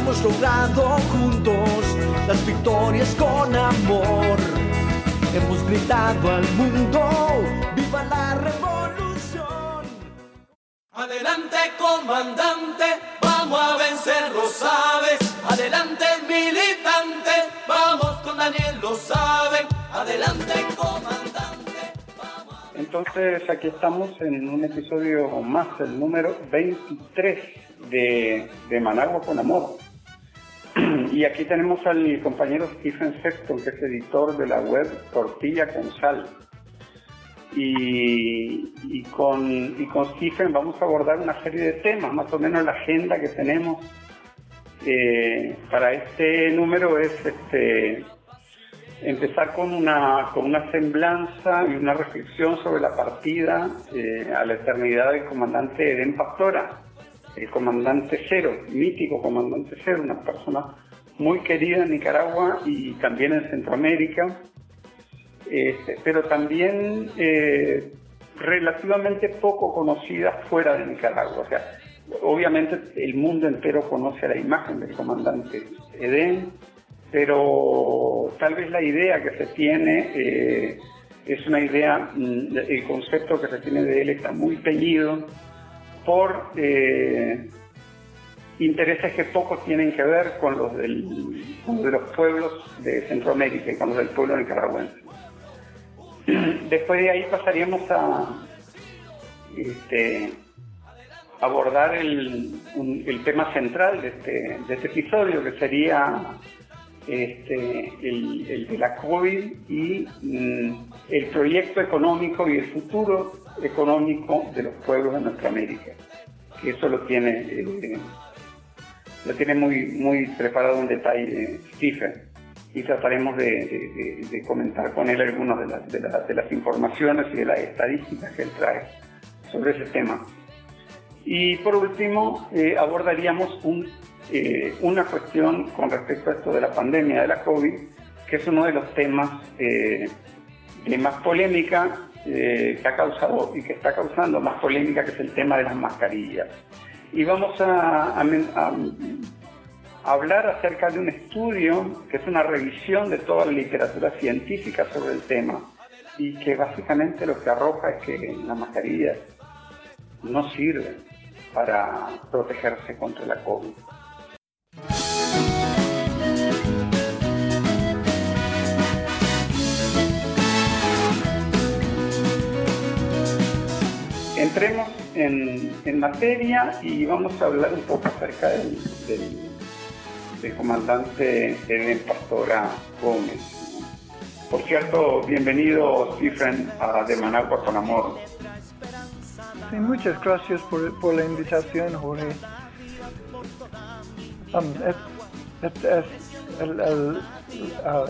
Hemos logrado juntos las victorias con amor. Hemos gritado al mundo, viva la revolución. Adelante comandante, vamos a vencer, lo sabes. Adelante militante, vamos con Daniel, lo saben. Adelante comandante. Entonces aquí estamos en un episodio más, el número 23 de, de Managua con Amor. Y aquí tenemos al compañero Stephen Sexton, que es editor de la web Tortilla con Sal. Y, con Stephen vamos a abordar una serie de temas, más o menos la agenda que tenemos eh, para este número es este, empezar con una, con una semblanza y una reflexión sobre la partida eh, a la eternidad del comandante Edén Pastora, el comandante cero, mítico comandante cero, una persona muy querida en Nicaragua y también en Centroamérica, este, pero también eh, relativamente poco conocida fuera de Nicaragua. O sea, obviamente el mundo entero conoce la imagen del comandante Edén, pero tal vez la idea que se tiene eh, es una idea, mm, el concepto que se tiene de él está muy teñido por eh, intereses que poco tienen que ver con los, de los pueblos de Centroamérica y con los del pueblo nicaragüense. Después de ahí pasaríamos a este, abordar el, tema central de este, de este episodio, que sería este, el, de la COVID y mm, el proyecto económico y el futuro económico de los pueblos de nuestra América. Que eso lo tiene, eh, lo tiene muy, muy preparado en detalle Stephen y trataremos de, comentar con él algunas de, de, las informaciones y de las estadísticas que él trae sobre ese tema. Y por último, eh, abordaríamos un eh, una cuestión con respecto a esto de la pandemia de la COVID, que es uno de los temas eh, de más polémica eh, que ha causado y que está causando más polémica, que es el tema de las mascarillas. Y vamos a, hablar acerca de un estudio que es una revisión de toda la literatura científica sobre el tema y que básicamente lo que arroja es que las mascarillas no sirven para protegerse contra la COVID. Entremos en, materia y vamos a hablar un poco acerca del, del, comandante Eden Pastora Gómez. Por cierto, bienvenido Stephen a De Managua con Amor. Sí, muchas gracias por, por la invitación, Jorge. Um, el, el,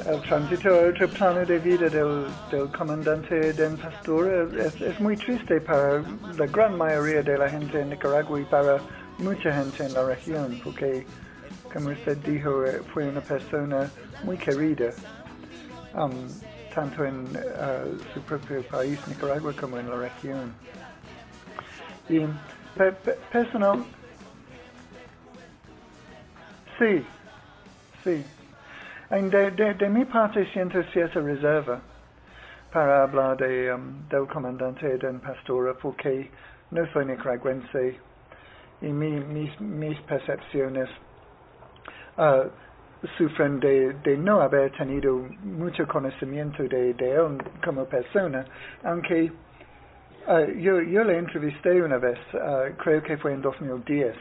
el, tránsito a otro plano de vida del, del comandante Den Pastor es, es, muy triste para la gran mayoría de la gente en Nicaragua y para mucha gente en la región, porque, como usted dijo, eh, fue una persona muy querida, um, tanto en uh, su propio país, Nicaragua, como en la región. Y personal, sí, sí. De, mi parte siento cierta reserva para hablar de, um, del comandante de Pastora porque no soy nicaragüense y mis, mis percepciones uh, sufren de, no haber tenido mucho conocimiento de, él como persona, aunque uh, yo, yo le entrevisté una vez, uh, creo que fue en 2010,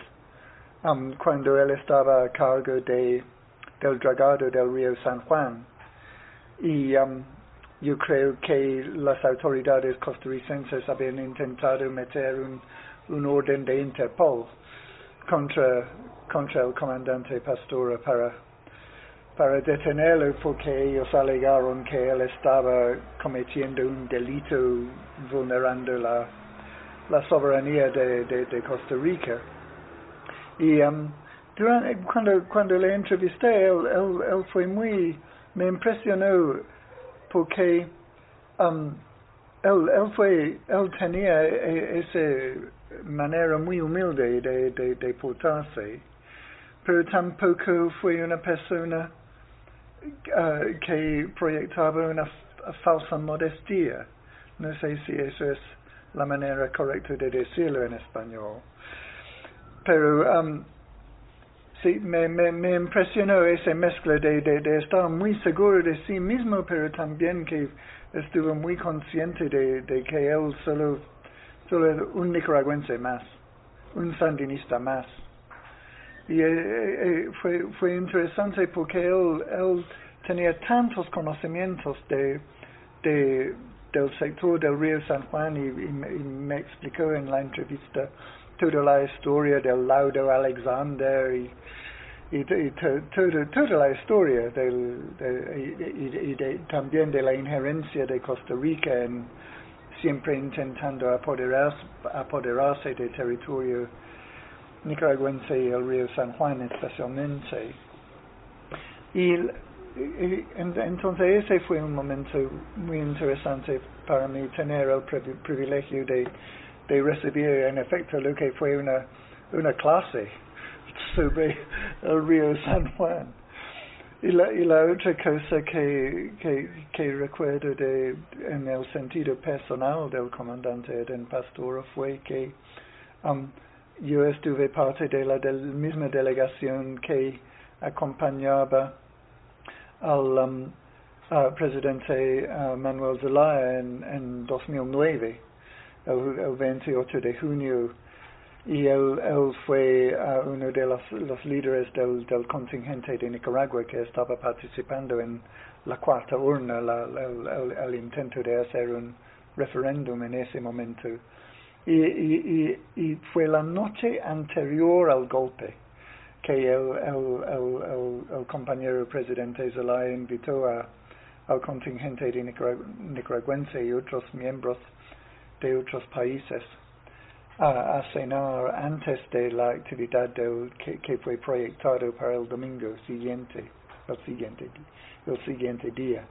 um, cuando él estaba a cargo de del dragado del río San Juan. Y um, yo creo que las autoridades costarricenses habían intentado meter un, un orden de Interpol contra, contra el comandante Pastora para, para detenerlo porque ellos alegaron que él estaba cometiendo un delito vulnerando la, la soberanía de, de, Costa Rica. Y um, durante, cuando, cuando le entrevisté, él, él, él fue muy, me impresionó porque um, él, él, fue, él tenía e, esa manera muy humilde de, de, de portarse, pero tampoco fue una persona uh, que proyectaba una falsa modestia. No sé si eso es la manera correcta de decirlo en español. Pero um, sí, me, me, me, impresionó esa mezcla de, de, estar muy seguro de sí mismo, pero también que estuvo muy consciente de, de que él solo, solo es un nicaragüense más, un sandinista más. Y eh, eh, fue, fue interesante porque él, él tenía tantos conocimientos de, de, del sector del río San Juan y, y, me explicó en la entrevista toda la historia del laudo Alexander y, y, y to, todo, toda la historia del, de, y, de, también de la injerencia de Costa Rica en siempre intentando apoderarse, apoderarse del territorio nicaragüense y el río San Juan especialmente. Y, entonces ese fue un momento muy interesante para mí tener el privilegio de, de recibir en efecto lo que fue una, una clase sobre el río San Juan. Y la, y la otra cosa que, recuerdo de, en el sentido personal del comandante Eden Pastor fue que um, yo estuve parte de la del, misma delegación que acompañaba al um, presidente uh, Manuel Zelaya en, en 2009, el, el 28 de junio y él, él fue uno de los, los líderes del, del, contingente de Nicaragua que estaba participando en la cuarta urna, el, el, intento de hacer un referéndum en ese momento. Y, y, y, y, fue la noche anterior al golpe que el, el compañero presidente Zelaya invitó a, al contingente de nicaragüense y otros miembros de otros países a, cenar antes de la actividad que, fue proyectado para el domingo siguiente, el siguiente, el siguiente día.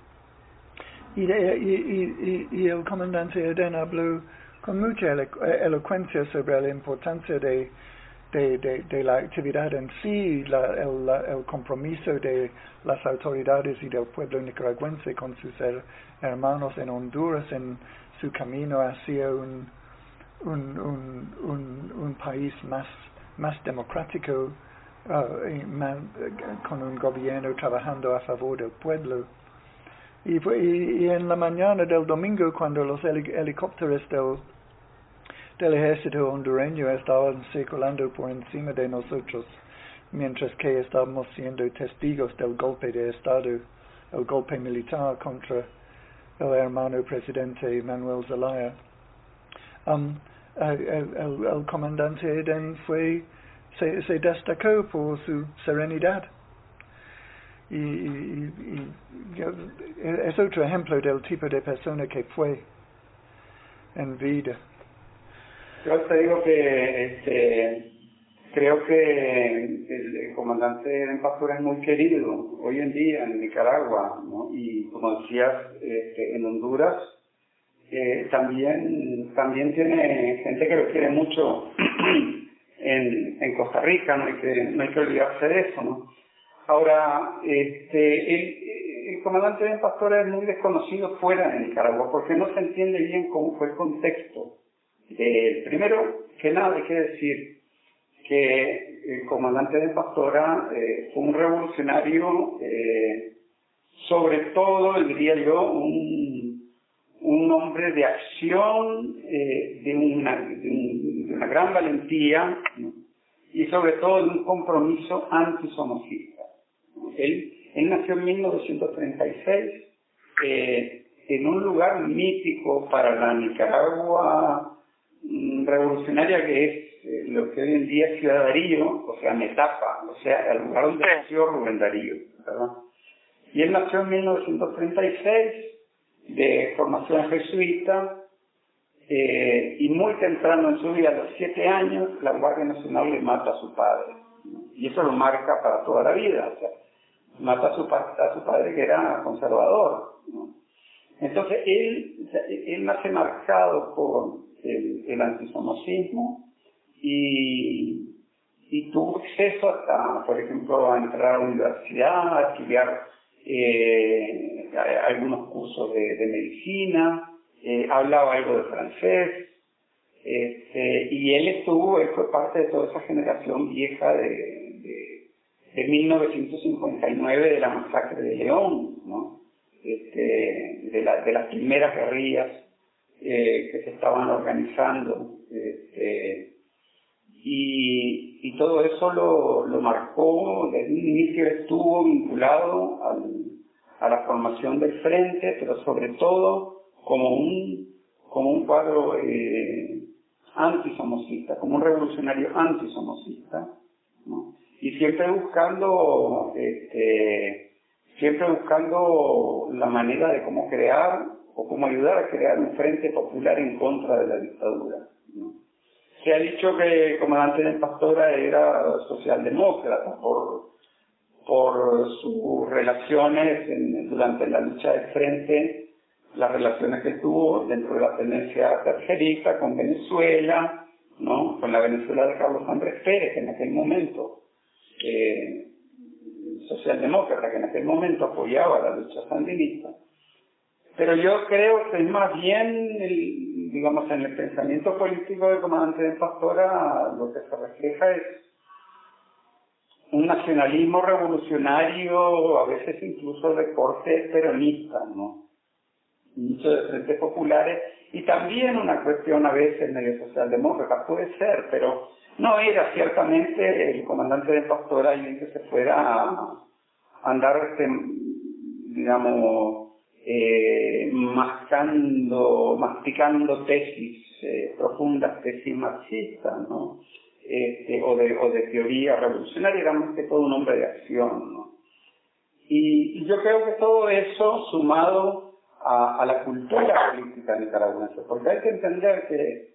Y, el comandante Eden habló con mucha elocuencia sobre la importancia de, de, la actividad en sí, el, compromiso de las autoridades y del pueblo nicaragüense con sus hermanos en Honduras en su camino hacia un, país más, más democrático, uh, más, con un gobierno trabajando a favor del pueblo. Y, y, y, en la mañana del domingo, cuando los helicópteros del, del ejército hondureño estaban circulando por encima de nosotros, mientras que estábamos siendo testigos del golpe de Estado, el golpe militar contra el hermano presidente Manuel Zelaya. Um, el, el, el, comandante Eden fue, se, se, destacó por su serenidad. Y, y, y, es otro ejemplo del tipo de persona que fue en vida. Yo te digo que este, creo que el, comandante Eden Pastor es muy querido hoy en día en Nicaragua, ¿no? y como decías, este, en Honduras eh, también, también tiene gente que lo quiere mucho en, en Costa Rica, no hay, que, no hay que olvidarse de eso, ¿no? Ahora, este, el, el comandante de Pastor es muy desconocido fuera de Nicaragua porque no se entiende bien cómo fue el contexto. Eh, primero que nada hay que decir que el comandante de Pastora eh, fue un revolucionario, eh, sobre todo, diría yo, un un hombre de acción, eh, de, una, gran valentía y sobre todo de un compromiso antisomocista. Él, él nació en 1936 eh, en un lugar mítico para la Nicaragua revolucionaria que es eh, lo que hoy en día es Ciudad Darío, o sea, Metapa, o sea, el lugar donde nació Rubén Darío, ¿verdad? Y él nació en 1936, de formación jesuita, eh, y muy temprano en su vida, a los siete años, la Guardia Nacional le mata a su padre. Y eso lo marca para toda la vida. O sea, mata a su, a su padre que era conservador. Entonces, él, él nace marcado por el, el antisomocismo y, tuvo acceso hasta, por ejemplo, a entrar a la universidad, a estudiar eh, algunos cursos de, de medicina, eh, hablaba algo de francés, este, y él estuvo, él fue parte de toda esa generación vieja de, de, de 1959 de la masacre de León, ¿no? Este, de, la, de las primeras guerrillas eh, que se estaban organizando. Este, y, y todo eso lo, lo marcó, desde un inicio estuvo vinculado a la formación del frente, pero sobre todo como un, como un cuadro eh, antisomocista, como un revolucionario antisomocista, ¿no? y siempre buscando, este, siempre buscando la manera de cómo crear o cómo ayudar a crear un frente popular en contra de la dictadura. Se ha dicho que comandante de Pastora era socialdemócrata por, por sus relaciones durante la lucha del frente las relaciones que tuvo dentro de la tendencia tercerista con Venezuela, ¿no? con la Venezuela de Carlos Andrés Pérez, en aquel momento, socialdemócrata, que en aquel momento apoyaba la lucha sandinista. Pero yo creo que es más bien, el, digamos, en el pensamiento político del comandante de Pastora, lo que se refleja es un nacionalismo revolucionario, a veces incluso de corte peronista, ¿no? muchos de frentes populares y también una cuestión a veces medio socialdemócrata, puede ser, pero no era ciertamente el comandante de Pastora alguien que se fuera a andar, este, digamos, eh, mascando, masticando tesis, eh, profundas tesis marxistas, ¿no? Este, o, de, teoría revolucionaria, era más que todo un hombre de acción, ¿no? Y, y yo creo que todo eso, sumado a, a la cultura política nicaragüense, porque hay que entender que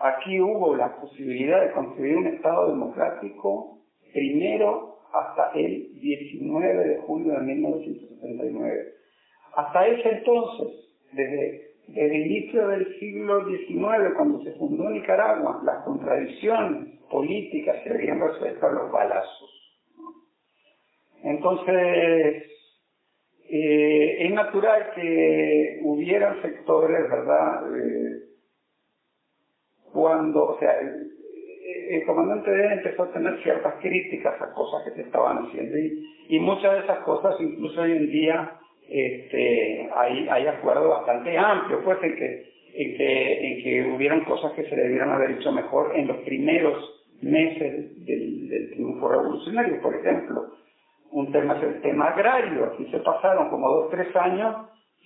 aquí hubo la posibilidad de construir un Estado democrático primero hasta el 19 de julio de 1979. Hasta ese entonces, desde, el inicio del siglo XIX, cuando se fundó Nicaragua, las contradicciones políticas se habían resuelto a los balazos. Entonces, eh, es natural que hubieran sectores, ¿verdad? Eh, cuando, o sea, el, el comandante D empezó a tener ciertas críticas a cosas que se estaban haciendo y, y muchas de esas cosas incluso hoy en día este, hay, hay acuerdos bastante amplios, pues en que, en que, en que hubieran cosas que se debieran haber hecho mejor en los primeros meses del, del triunfo revolucionario, por ejemplo un tema es el tema agrario. Aquí se pasaron como dos, tres años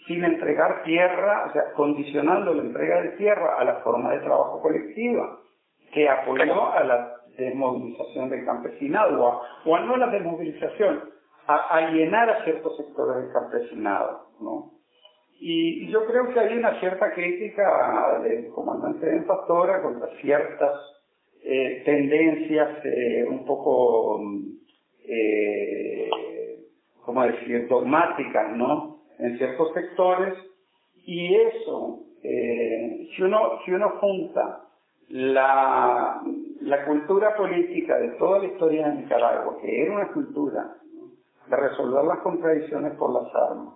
sin entregar tierra, o sea, condicionando la entrega de tierra a la forma de trabajo colectiva, que apoyó a la desmovilización del campesinado, o a, o a no la desmovilización, a alienar a ciertos sectores del campesinado, ¿no? Y yo creo que hay una cierta crítica del comandante de Pastora contra ciertas eh, tendencias eh, un poco eh, ¿cómo decir?, dogmáticas, ¿no?, en ciertos sectores, y eso, eh, si, uno, si uno junta la, la cultura política de toda la historia de Nicaragua, que era una cultura de resolver las contradicciones por las armas,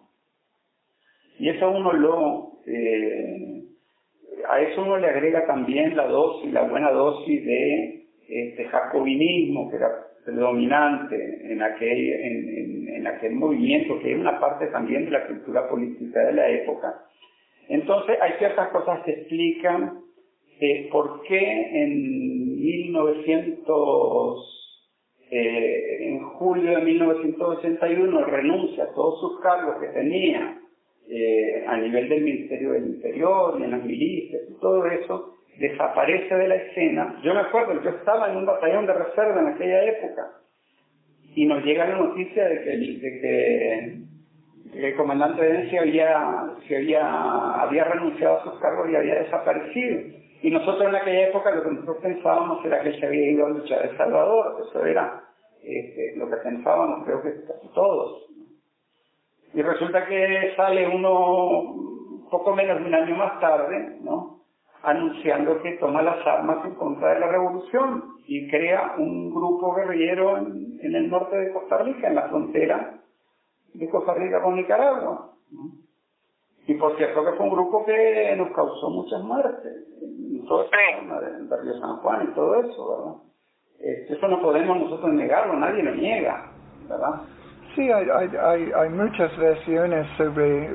y eso uno lo, eh, a eso uno le agrega también la dosis, la buena dosis de este jacobinismo, que era predominante en aquel, en, en, aquel movimiento, que es una parte también de la cultura política de la época. Entonces hay ciertas cosas que explican eh, por qué en 1900, eh, en julio de 1981 renuncia a todos sus cargos que tenía eh, a nivel del Ministerio del Interior en las milicias y todo eso, desaparece de la escena. Yo me acuerdo, yo estaba en un batallón de reserva en aquella época y nos llega la noticia de que, de el comandante de se había, se había renunciado a sus cargos y había desaparecido. Y nosotros en aquella época lo que nosotros pensábamos era que se había ido a luchar El Salvador, eso era este, lo que pensábamos, creo que casi todos. Y resulta que sale uno poco menos de un año más tarde, ¿no? anunciando que toma las armas en contra de la revolución y crea un grupo guerrillero en, en el norte de Costa Rica, en la frontera de Costa Rica con Nicaragua. Y por cierto que fue un grupo que nos causó muchas muertes, en todo el barrio San Juan y todo eso, ¿verdad? Este, eso no podemos nosotros negarlo, nadie lo niega, ¿verdad? Sí, hay, hay, hay, muchas versiones sobre,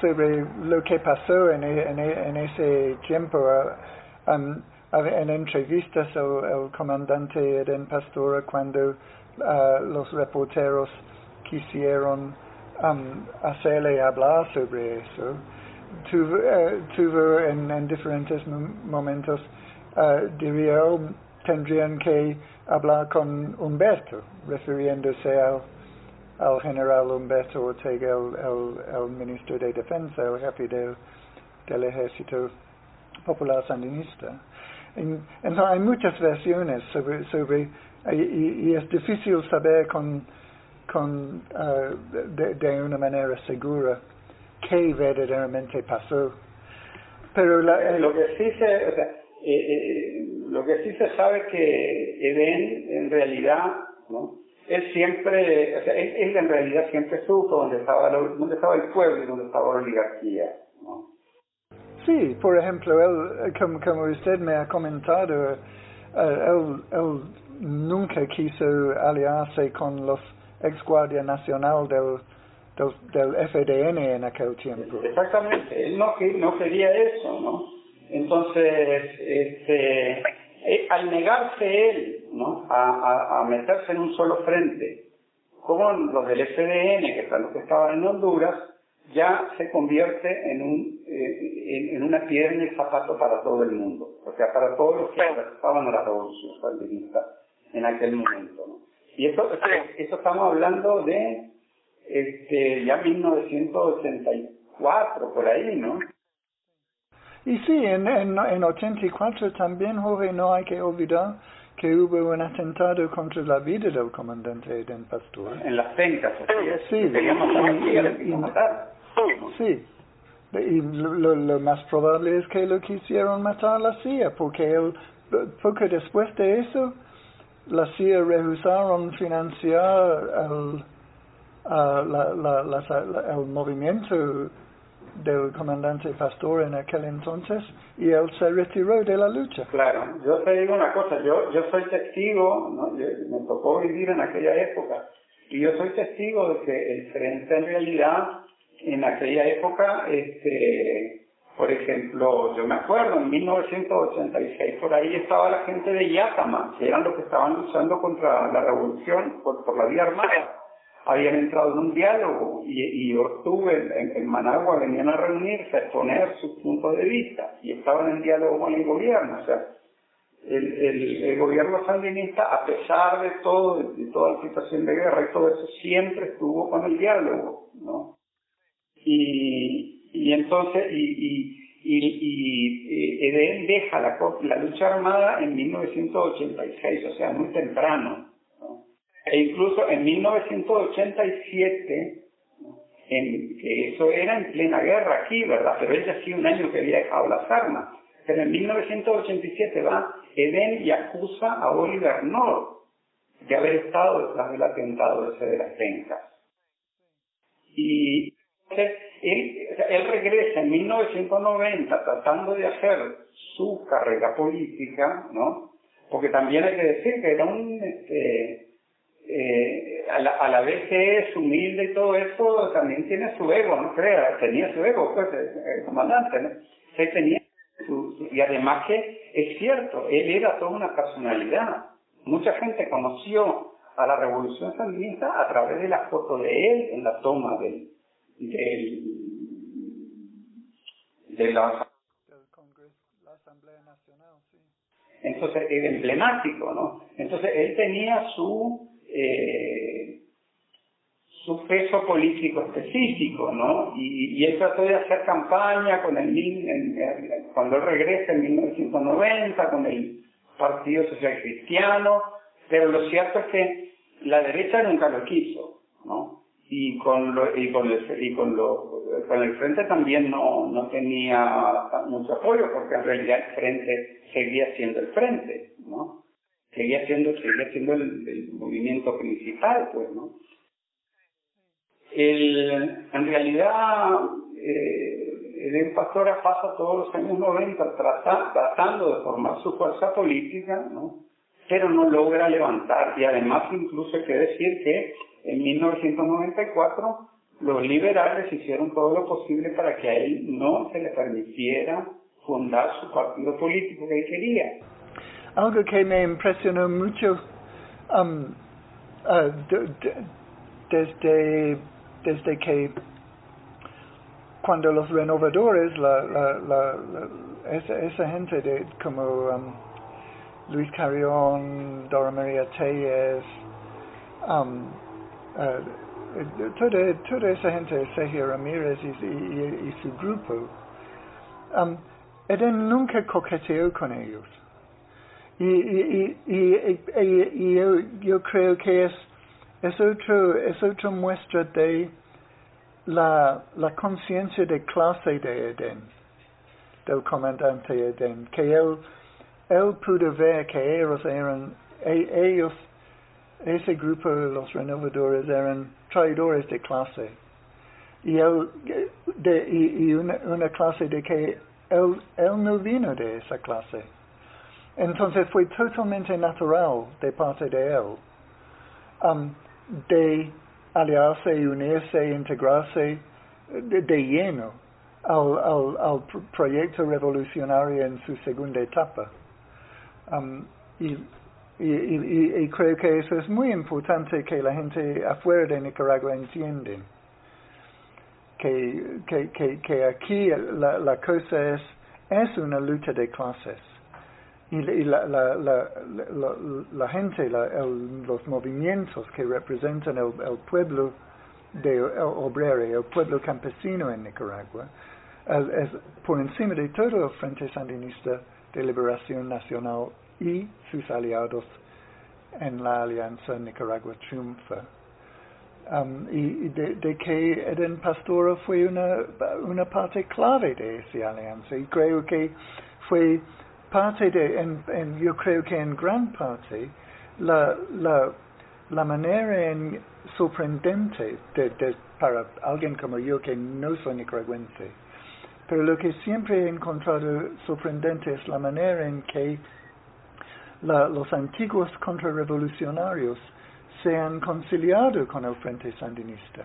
sobre lo que pasó en, en, en ese tiempo. Um, en entrevistas el, el comandante Eden Pastora cuando uh, los reporteros quisieron um, hacerle hablar sobre eso. Tuvo, uh, tuvo en, en, diferentes momentos, uh, diría él, tendrían que hablar con Humberto, refiriéndose al, al general Humberto Ortega, el, ministro de Defensa, el jefe del, del Ejército Popular Sandinista. entonces hay muchas versiones sobre, sobre y es difícil saber con con, uh, de, de, una manera segura qué verdaderamente pasó. Pero la, lo que sí se, o sea, eh, eh, lo que sí se sabe que Edén en realidad, ¿no? Él siempre, o sea, él, en realidad siempre supo dónde estaba, dónde estaba el pueblo y dónde estaba la oligarquía, ¿no? Sí, por ejemplo, él, como, como usted me ha comentado, él, él nunca quiso aliarse con los ex guardia nacional del, del, del, FDN en aquel tiempo. Exactamente, él no, no quería eso, ¿no? Entonces, este, eh, al negarse él ¿no? a, a, meterse en un solo frente con los del FDN, que están los que estaban en Honduras, ya se convierte en, un, eh, en, una piedra en el zapato para todo el mundo, o sea, para todos los que estaban a la revolución sandinista en aquel momento. ¿no? Y eso, eso estamos hablando de este, ya 1984, por ahí, ¿no? Y sí, en, en, en 84 también, Jorge, no hay que olvidar que hubo un atentado contra la vida del comandante Eden Pastor. En las pencas, sí. Sí. Y lo, lo, más probable es que lo quisieron matar a la CIA, porque él, poco después de eso, la CIA rehusaron financiar el, la, la, el movimiento del comandante Pastor en aquel entonces y él se retiró de la lucha. Claro, yo te digo una cosa, yo, yo soy testigo, ¿no? me tocó vivir en aquella época y yo soy testigo de que el frente en realidad en aquella época este por ejemplo, yo me acuerdo, en 1986 por ahí estaba la gente de Yakama, que eran los que estaban luchando contra la revolución por, la vía armada. Habían entrado en un diálogo y, y en, en, Managua venían a reunirse, a exponer sus puntos de vista y estaban en diálogo con el gobierno. O sea, el, el, gobierno sandinista, a pesar de todo, de, toda la situación de guerra y todo eso, siempre estuvo con el diálogo, ¿no? Y, y entonces, y, y, y, Eden deja la, la, lucha armada en 1986, o sea, muy temprano. E incluso en 1987, en, que eso era en plena guerra aquí, ¿verdad? Pero él ya hacía un año que había dejado las armas. Pero en 1987 va Eden y acusa a Oliver North de haber estado detrás del atentado ese de las pencas. Y entonces, él, regresa en 1990 tratando de hacer su carrera política, ¿no? Porque también hay que decir que era un, este, eh, a, la, a, la, vez que es humilde y todo eso, también tiene su ego, no crea, tenía su ego, pues, el, comandante, ¿no? tenía su, y además que es cierto, él era toda una personalidad. Mucha gente conoció a la revolución sandinista a través de la foto de él en la toma del, del, de la, del Congreso, la Asamblea Nacional. Entonces era emblemático, ¿no? Entonces él tenía su eh, su peso político específico, ¿no? Y, él trató de hacer campaña con el cuando él regresa en 1990 con el Partido Social Cristiano, pero lo cierto es que la derecha nunca lo quiso. Y con lo, y con el, y con lo, con el frente también no, no tenía mucho apoyo porque en realidad el frente seguía siendo el frente, ¿no? Seguía siendo, seguía siendo el movimiento principal, pues, ¿no? El, en realidad, eh, el Pastora pasa todos los años 90 tratando de formar su fuerza política, ¿no? pero no logra levantar. Y además incluso hay que decir que en 1994 los liberales hicieron todo lo posible para que a él no se le permitiera fundar su partido político que él quería. Algo que me impresionó mucho um, uh, desde desde que cuando los renovadores, la, la, la, esa, esa, gente de como um, Luis Carrión, Dora María Tellez, um, uh, toda, toda esa gente, Sergio Ramírez y, y, y su grupo, um, Eden nunca coqueteó con ellos. Y, y, yo, yo creo que es otro, otra muestra de la, la conciencia de clase de Eden, del comandante Eden, que él, él pudo ver que ellos eran, e, ellos, ese grupo de los renovadores eran traidores de clase. Y, él, de, y, una, una clase de que él, él no vino de esa clase. Entonces fue totalmente natural de parte de él. Um, de aliarse unirse integrarse de, lleno al, al, al, proyecto revolucionario en su segunda etapa. Um, y, y, y, creo que eso es muy importante que la gente afuera de Nicaragua entiende. Que, que, aquí la, cosa es, es una lucha de clases y, la, la, la, la, gente, los movimientos que representan el, pueblo de obrero, el pueblo campesino en Nicaragua, es, por encima de todo el Frente Sandinista de Liberación Nacional y sus aliados en la alianza Nicaragua triunfa. Um, y de, que Eden Pastora fue una, una parte clave de esa alianza y creo que fue parte de, en, yo creo que en gran parte, la, la, la manera en sorprendente de, de, para alguien como yo que no soy nicaragüense, pero lo que siempre he encontrado sorprendente es la manera en que la, los antiguos contrarrevolucionarios se han conciliado con el Frente Sandinista.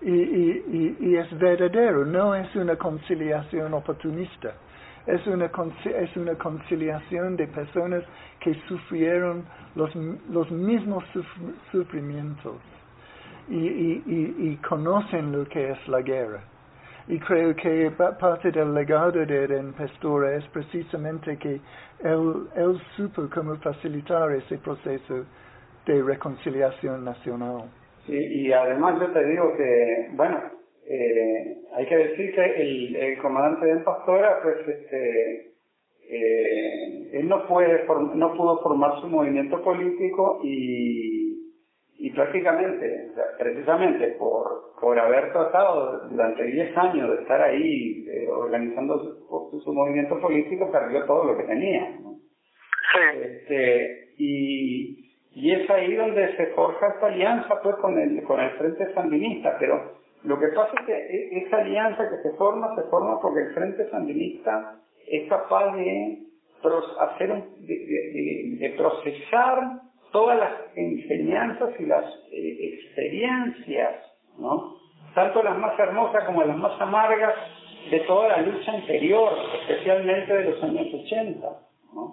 Y, y, es verdadero, no es una conciliación oportunista es una, es una conciliación de personas que sufrieron los, los mismos sufrimientos y, y, conocen lo que es la guerra. Y creo que parte del legado de Eden Pastora es precisamente que él, él supo cómo facilitar ese proceso de reconciliación nacional. Sí, y además yo te digo que, bueno, eh, hay que decir que el, comandante de Pastora, pues, este, eh, él no puede no pudo formar su movimiento político y, y prácticamente, precisamente por, por haber tratado durante 10 años de estar ahí eh, organizando su, su, movimiento político, perdió todo lo que tenía. ¿no? Este, y, y es ahí donde se forja esta alianza pues con el, con el Frente Sandinista, pero lo que pasa es que e, esa alianza que se forma, se forma porque el Frente Sandinista es capaz de, hacer de, procesar todas las enseñanzas y las eh, experiencias, ¿no? Tanto las más hermosas como las más amargas de toda la lucha anterior, especialmente de los años 80, ¿no?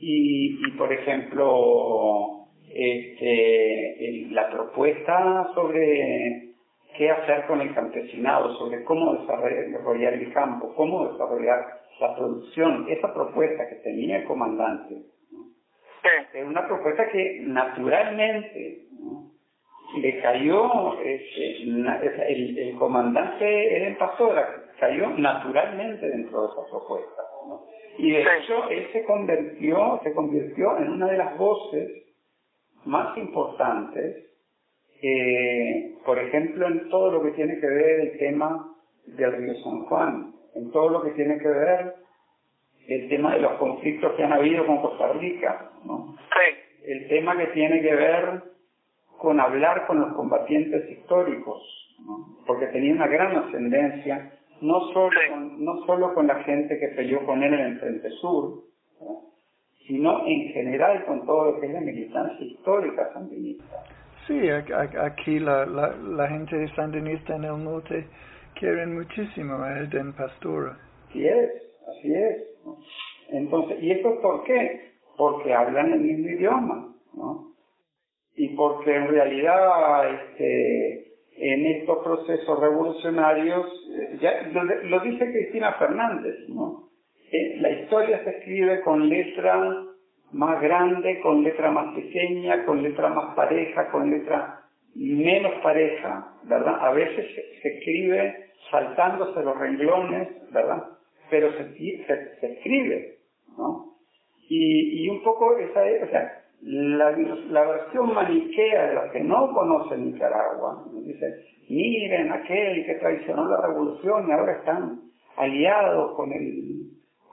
Y, y por ejemplo, este, la propuesta sobre qué hacer con el campesinado, sobre cómo desarrollar el campo, cómo desarrollar la producción. Esa propuesta que tenía el comandante es una propuesta que naturalmente le cayó, este, el, el, comandante Eden Pastora cayó naturalmente dentro de esa propuesta. Y de hecho él se convirtió, se convirtió en una de las voces más importantes, eh, por ejemplo, en todo lo que tiene que ver el tema del río San Juan, en todo lo que tiene que ver el tema de los conflictos que han habido con Costa Rica, ¿no? el tema que tiene que ver con hablar con los combatientes históricos, ¿no? porque tenía una gran ascendencia, no solo, con, no solo con la gente que peleó con él en el Frente Sur, sino en general con todo lo que es la militancia histórica sandinista. Sí, aquí la, la, la gente sandinista en el norte quieren muchísimo a Eden Pastora. Así es, así es. Entonces, ¿y esto por qué? Porque hablan el mismo idioma, ¿no? Y porque en realidad, este, en estos procesos revolucionarios, eh, ya lo, dice Cristina Fernández, ¿no? Eh, la historia se escribe con letra más grande, con letra más pequeña, con letra más pareja, con letra menos pareja, ¿verdad? A veces se, escribe saltándose los renglones, ¿verdad? Pero se, se, se escribe, ¿no? Y, y un poco esa es, o sea, la, la versión maniquea de los que no conocen Nicaragua, dice, miren aquel que traicionó la revolución y ahora están aliados con el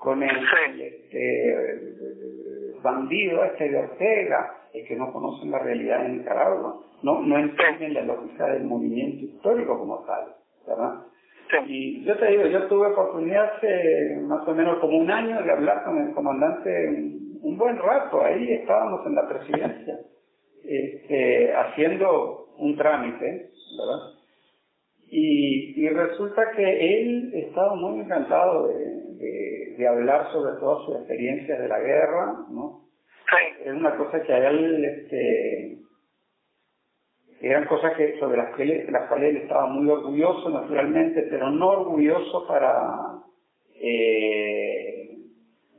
con el este, bandido este de Ortega, es que no conocen la realidad de Nicaragua, no, no entienden la lógica del movimiento histórico como tal, ¿verdad? Y yo te digo, yo tuve oportunidad hace más o menos como un año de hablar con el comandante un buen rato, ahí estábamos en la presidencia, este, haciendo un trámite, ¿verdad? Y, y resulta que él estaba muy encantado de, de, hablar sobre todas sus experiencias de la guerra, ¿no? Es una cosa que a él, este, eran cosas que sobre las, que, las cuales él estaba muy orgulloso, naturalmente, pero no orgulloso para, eh,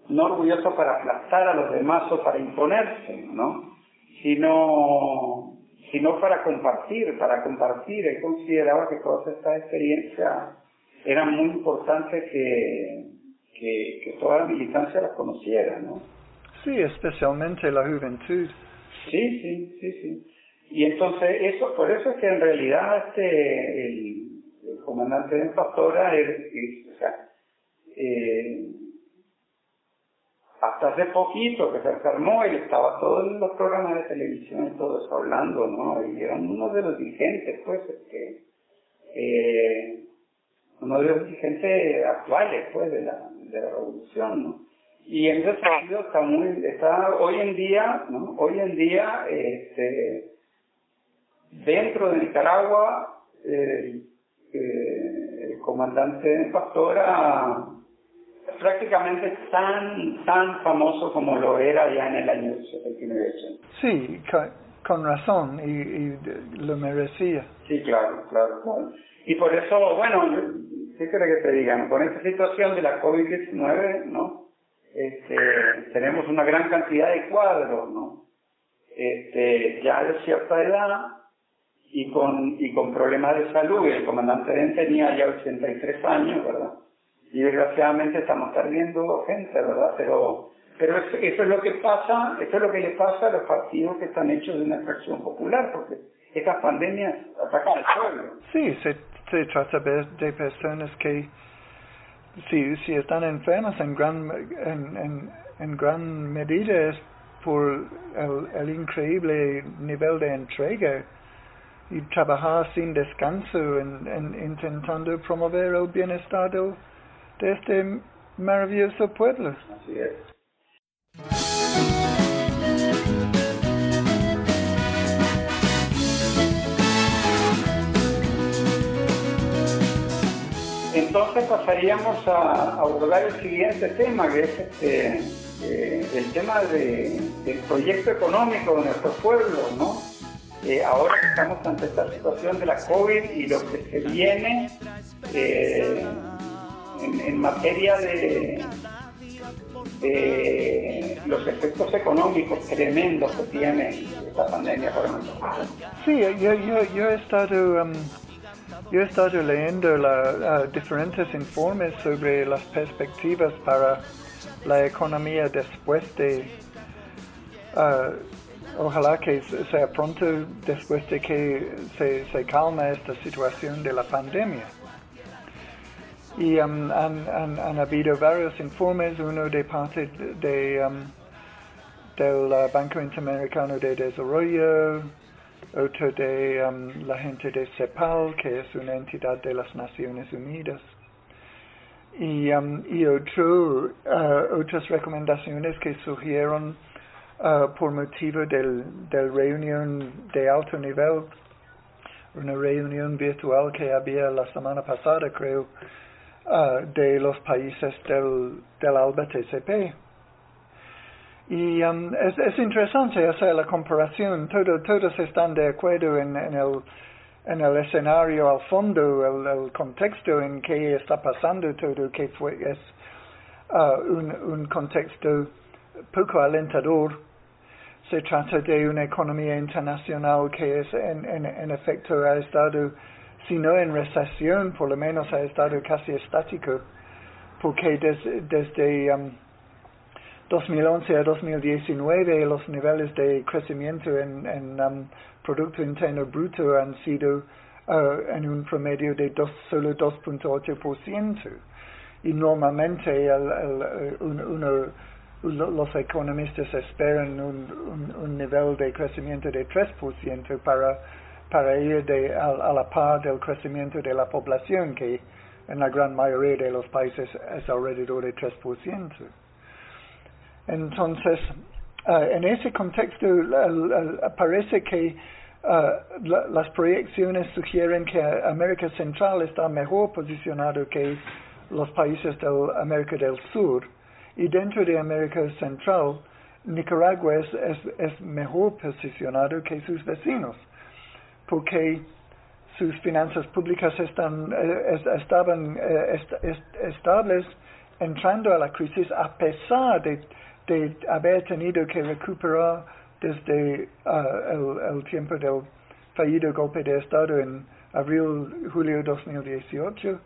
no orgulloso para aplastar a los demás o para imponerse, ¿no? Sino, sino para compartir, para compartir. Él consideraba que todas estas experiencias eran muy importantes que, que, que toda la militancia las conociera, ¿no? Sí, especialmente la juventud. Sí, sí, sí, sí. Y entonces eso, por eso es que en realidad este, el, comandante de Pastora, o sea, eh, hasta hace poquito que se enfermó, él estaba todos los programas de televisión y todo eso hablando, ¿no? Y era uno de los dirigentes, pues, que, eh, uno de los dirigentes actuales, pues, de la, de la revolución, ¿no? Y en ese sentido está muy, está hoy en día, ¿no? Hoy en día, este, dentro de Nicaragua, eh, el comandante Pastora prácticamente tan, tan famoso como lo era ya en el año 79 Sí, con razón, y, y, lo merecía. Sí, claro, claro, Y por eso, bueno, ¿qué crees que te digan? Con esta situación de la COVID-19, ¿no? Este, tenemos una gran cantidad de cuadros, ¿no? Este, ya de cierta edad y con, y con problemas de salud. El comandante Den tenía ya 83 años, ¿verdad? y desgraciadamente estamos perdiendo gente, ¿verdad? Pero, pero eso, es lo que pasa, eso es lo que le pasa a los partidos que están hechos de una atracción popular, porque estas pandemias atacan al pueblo. Sí, se, trata de personas que si, si están enfermas en gran, en, en gran medida es por el, el increíble nivel de entrega y trabajar sin descanso en, en intentando promover el bienestar de este maravilloso pueblo. Así es. Entonces pasaríamos a, abordar el siguiente tema, que es este, eh, el tema de, del proyecto económico de nuestro pueblo, ¿no? Eh, ahora estamos ante esta situación de la COVID y lo que se viene eh, en, materia de, los efectos económicos tremendos que tiene esta pandemia por nosotros. Sí, yo, yo, he estado... Um, yo he estado leyendo la, diferentes informes sobre las perspectivas para la economía después de uh, ojalá que sea pronto después de que se, se calma esta situación de la pandemia. Y um, han, habido varios informes, uno de parte de, um, del uh, Banco Interamericano de Desarrollo, otro de um, la gente de CEPAL, que es una entidad de las Naciones Unidas, y, y otro, uh, otras recomendaciones que surgieron Uh, por motivo del, del reunión de alto nivel, una reunión virtual que había la semana pasada, creo, uh, de los países del, ALBA TCP. Y um, es, es, interesante hacer la comparación. Todo, todos están de acuerdo en, el, en el escenario al fondo, el, contexto en que está pasando todo, que fue, es uh, un contexto poco alentador se trata de una economía internacional que es en, en, efecto ha estado, si no en recesión, por lo menos ha estado casi estático, porque desde 2011 um, a 2019 los niveles de crecimiento en, en um, Producto Interno Bruto han sido uh, en un promedio de dos, solo 2.8%. Y normalmente el, el, uno los economistas esperan un, un, nivel de crecimiento de 3% para, para ir de, a, la par del crecimiento de la población, que en la gran mayoría de los países es alrededor de 3%. Entonces, eh, en ese contexto, parece que uh, las proyecciones sugieren que América Central está mejor posicionado que los países de América del Sur y dentro de América Central, Nicaragua es, mejor posicionado que sus vecinos, porque sus finanzas públicas están, eh, estaban eh, estables entrando a la crisis a pesar de, haber tenido que recuperar desde ah, el, tiempo del fallido golpe de Estado en abril, julio de 2018.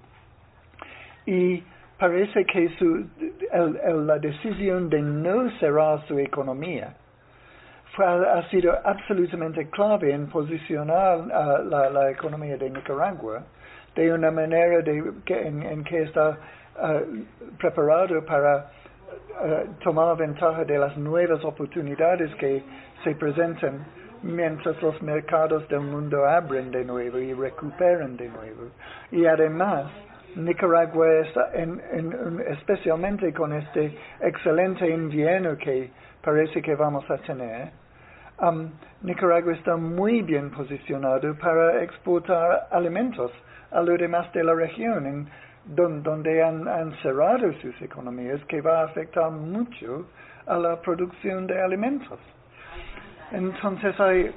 Y parece que su, la decisión de no cerrar su economía ha sido absolutamente clave en posicionar la, economía de Nicaragua de una manera de, en, que está uh, preparado para uh, tomar ventaja de las nuevas oportunidades que se presentan mientras los mercados del mundo abren de nuevo y recuperan de nuevo. Y además, Nicaragua está en, especialmente con este excelente invierno que parece que vamos a tener, um, Nicaragua está muy bien posicionado para exportar alimentos a lo demás de la región, en donde han cerrado sus economías, que va a afectar mucho a la producción de alimentos. Entonces hay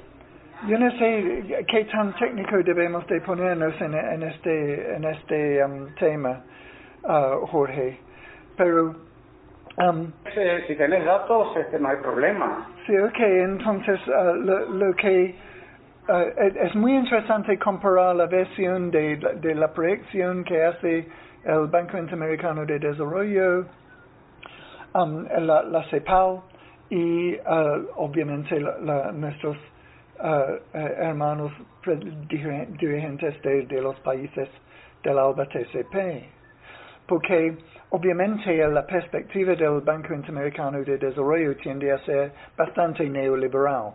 yo no sé qué tan técnico debemos de ponernos en, en este, en este um, tema, uh, Jorge, pero... Um, si tienes datos, este, no hay problema. Sí, ok, entonces uh, lo, que... Uh, es muy interesante comparar la versión de, de la proyección que hace el Banco Interamericano de Desarrollo, um, la, la CEPAL y obviamente la, nuestros uh, hermanos dirigentes de, de, los países del ALBA TCP. Porque obviamente la perspectiva del Banco Interamericano de Desarrollo tiende a ser bastante neoliberal.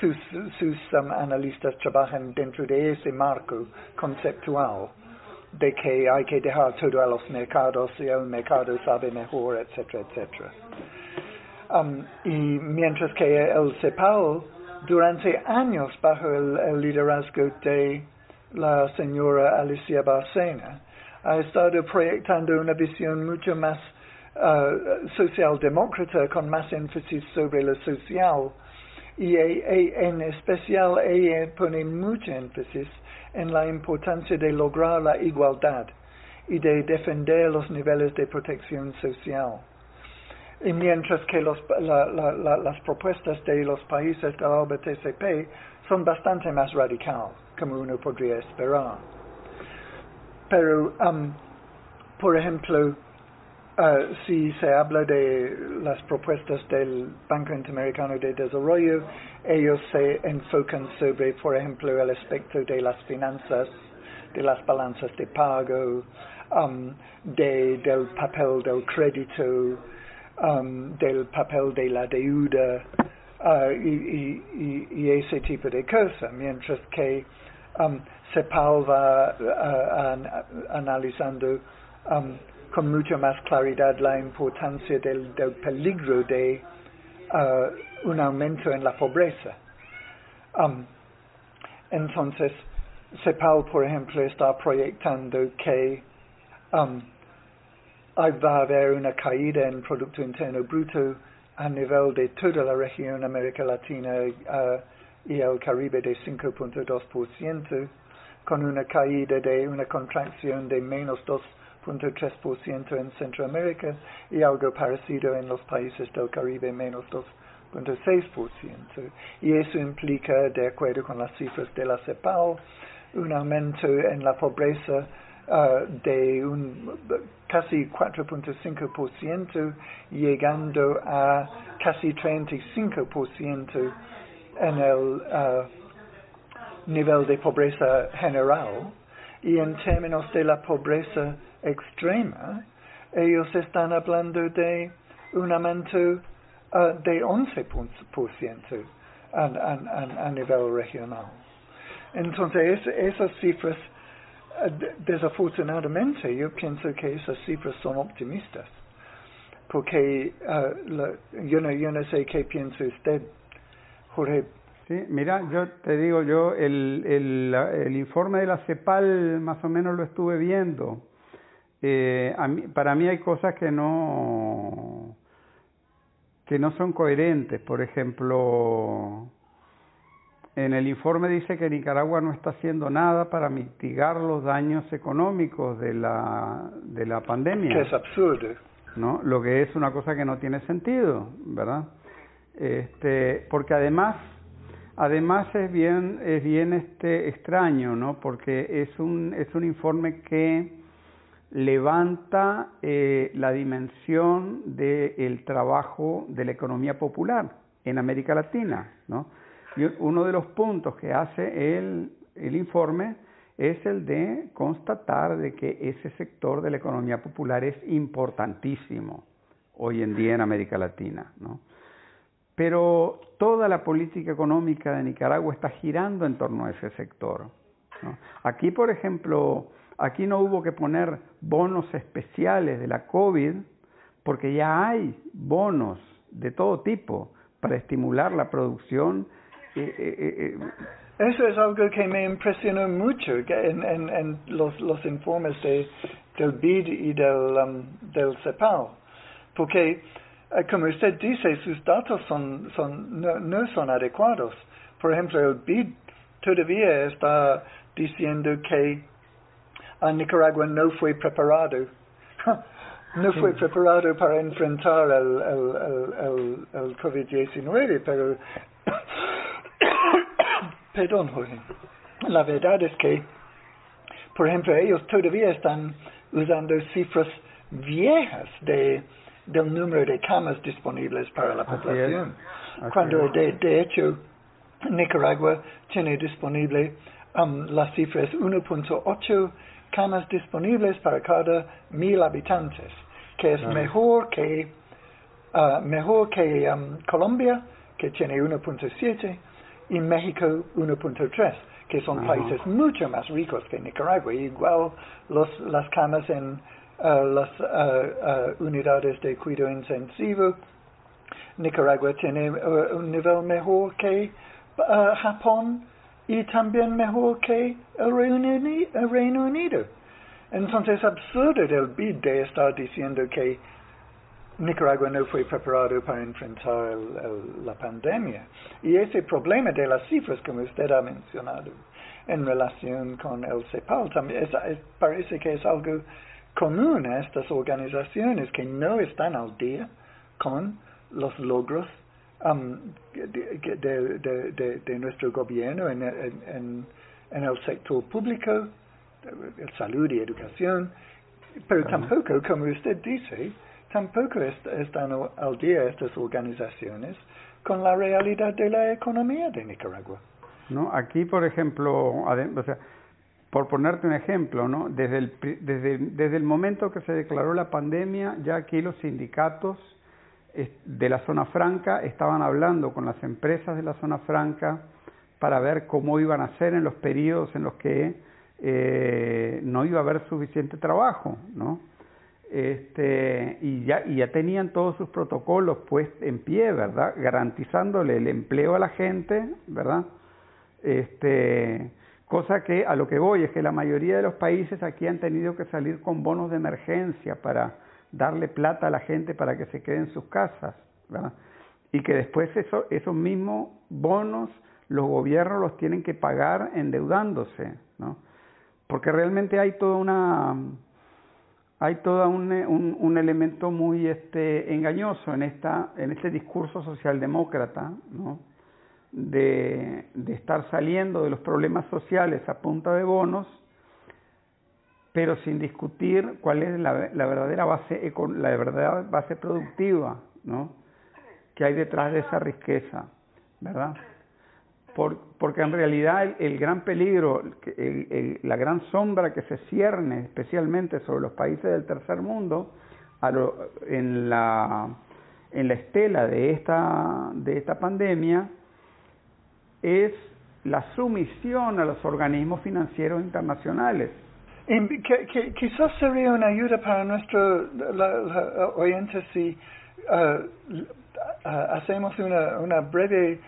Sus, sus um, analistas trabajan dentro de ese marco conceptual de que hay que dejar todo a los mercados y el mercado sabe mejor, etcétera, etcétera. Um, y mientras que el CEPAL durante años bajo el, liderazgo de la señora Alicia Barcena, ha estado proyectando una visión mucho más uh, socialdemócrata con más énfasis sobre lo social y en especial ella pone mucho énfasis en la importancia de lograr la igualdad y de defender los niveles de protección social. Y mientras que los, las propuestas de los países del OBTCP son bastante más radicales, como uno podría esperar. Pero, um, por ejemplo, uh, si se habla de las propuestas del Banco Interamericano de Desarrollo, ellos se enfocan sobre, por ejemplo, el aspecto de las finanzas, de las balanzas de pago, um, de, del papel del crédito, um, del papel de la deuda uh, y, ese tipo de cosas, mientras que um, va uh, analizando um, con mucha más claridad la importancia del, peligro de uh, un aumento en la pobreza. Um, entonces, CEPAL, por ejemplo, está proyectando que va a haber una caída en Producto Interno Bruto a nivel de toda la región América Latina uh, y el Caribe de 5.2%, con una caída de una contracción de menos 2.3% en Centroamérica y algo parecido en los países del Caribe, menos 2.6%. Y eso implica, de acuerdo con las cifras de la CEPAL, un aumento en la pobreza Uh, de un casi 4.5% llegando a casi 35% en el uh, nivel de pobreza general y en términos de la pobreza extrema ellos están hablando de un aumento uh, de 11% a, a, a nivel regional. Entonces esas cifras eh, desafortunadamente yo pienso que esas cifras son optimistas, porque uh, yo, no, yo no sé qué piensa usted, Jorge. Sí, mira, yo te digo, yo el, el, el informe de la CEPAL más o menos lo estuve viendo. Eh, a mí, para mí hay cosas que no que no son coherentes. Por ejemplo, en el informe dice que Nicaragua no está haciendo nada para mitigar los daños económicos de la, de la pandemia. Es absurdo. ¿no? Lo que es una cosa que no tiene sentido, ¿verdad? Este, porque además, además es bien, es bien este extraño, ¿no? Porque es un, es un informe que levanta eh, la dimensión del trabajo de la economía popular en América Latina, ¿no? Y uno de los puntos que hace el, el informe es el de constatar de que ese sector de la economía popular es importantísimo hoy en día en América Latina, ¿no? Pero toda la política económica de Nicaragua está girando en torno a ese sector. Aquí, por ejemplo, aquí no hubo que poner bonos especiales de la COVID porque ya hay bonos de todo tipo para estimular la producción eso es algo que me impresionó mucho en, en, en los, los, informes de, del BID y del, um, del CEPAL, porque, eh, como usted dice, sus datos son, son, no, no son adecuados. Por ejemplo, el BID todavía está diciendo que a Nicaragua no fue preparado. no fue preparado para enfrentar el, el, el, el COVID-19, pero Perdón, Jorge. La verdad es que, por ejemplo, ellos todavía están usando cifras viejas de, del número de camas disponibles para la población. Cuando de, de, hecho Nicaragua tiene disponible um, las cifras 1.8 camas disponibles para cada mil habitantes, que es mejor que uh, mejor que um, Colombia, que tiene 1.7 y México 1.3, que son países mucho más ricos que Nicaragua. Igual los, las camas en uh, las uh, uh, unidades de cuidado intensivo, Nicaragua tiene un nivel mejor que Japón y también mejor que el Reino, Unido. Entonces es absurdo el BID de estar diciendo que Nicaragua no fue preparado para enfrentar el, el, la pandemia. Y ese problema de las cifras, como usted ha mencionado, en relación con el CEPAL, también es, es, parece que es algo común a estas organizaciones que no están al día con los logros um, de, de, de, de, nuestro gobierno en, en, en, el sector público, salud y educación, pero tampoco, como usted dice, tampoco están al día estas organizaciones con la realidad de la economía de Nicaragua. No, aquí, por ejemplo, o sea, por ponerte un ejemplo, ¿no? Desde el, desde, desde el momento que se declaró la pandemia, ya aquí los sindicatos de la zona franca estaban hablando con las empresas de la zona franca para ver cómo iban a ser en los periodos en los que eh, no iba a haber suficiente trabajo, ¿no? Este, y, ya, y ya tenían todos sus protocolos pues en pie, ¿verdad? Garantizándole el empleo a la gente, ¿verdad? Este, cosa que a lo que voy es que la mayoría de los países aquí han tenido que salir con bonos de emergencia para darle plata a la gente para que se quede en sus casas, ¿verdad? Y que después eso, esos mismos bonos los gobiernos los tienen que pagar endeudándose, ¿no? Porque realmente hay toda una hay todo un, un, un, elemento muy este, engañoso en, esta, en este discurso socialdemócrata, ¿no? de, de estar saliendo de los problemas sociales a punta de bonos, pero sin discutir cuál es la, la verdadera base la verdadera base productiva, ¿no? que hay detrás de esa riqueza, ¿verdad? Porque en realidad el, gran peligro, la gran sombra que se cierne especialmente sobre los países del tercer mundo, en, la, en la estela de esta, de esta pandemia, es la sumisión a los organismos financieros internacionales. que, quizás sería una ayuda para nuestros oyentes si uh, uh, hacemos una, una breve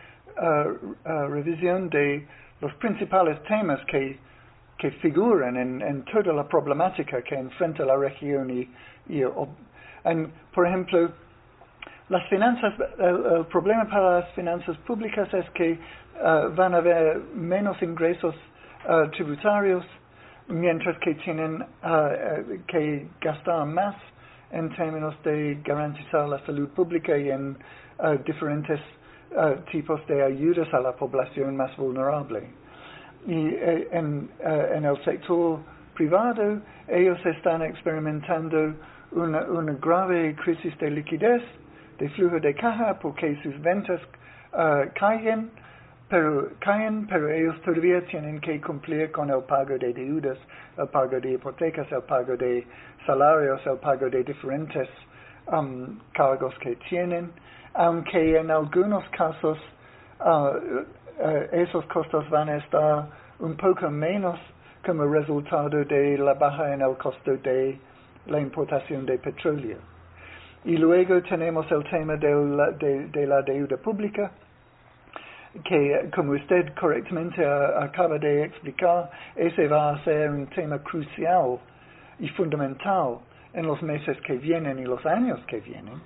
revisión de los principales temas que, figuran en, toda la problemática que enfrenta la región y, por ejemplo las finanzas el, problema para las finanzas públicas es que uh, van a haber menos ingresos uh, tributarios mientras que tienen uh, que gastar más en términos de garantizar la salud pública y en diferentes Uh, tipos de ayudas a la población más vulnerable. Y eh, en, uh, en, el sector privado ellos están experimentando una, una, grave crisis de liquidez, de flujo de caja, porque sus ventas uh, caen, pero, caen, pero ellos todavía tienen que cumplir con el pago de deudas, el pago de hipotecas, el pago de salarios, el pago de diferentes um, cargos que tienen aunque en algunos casos uh, uh, esos costos van a estar un poco menos como resultado de la baja en el costo de la importación de petróleo. Y luego tenemos el tema de la, de, la deuda pública, que como usted correctamente acaba de explicar, ese va a ser un tema crucial y fundamental en los meses que vienen y los años que vienen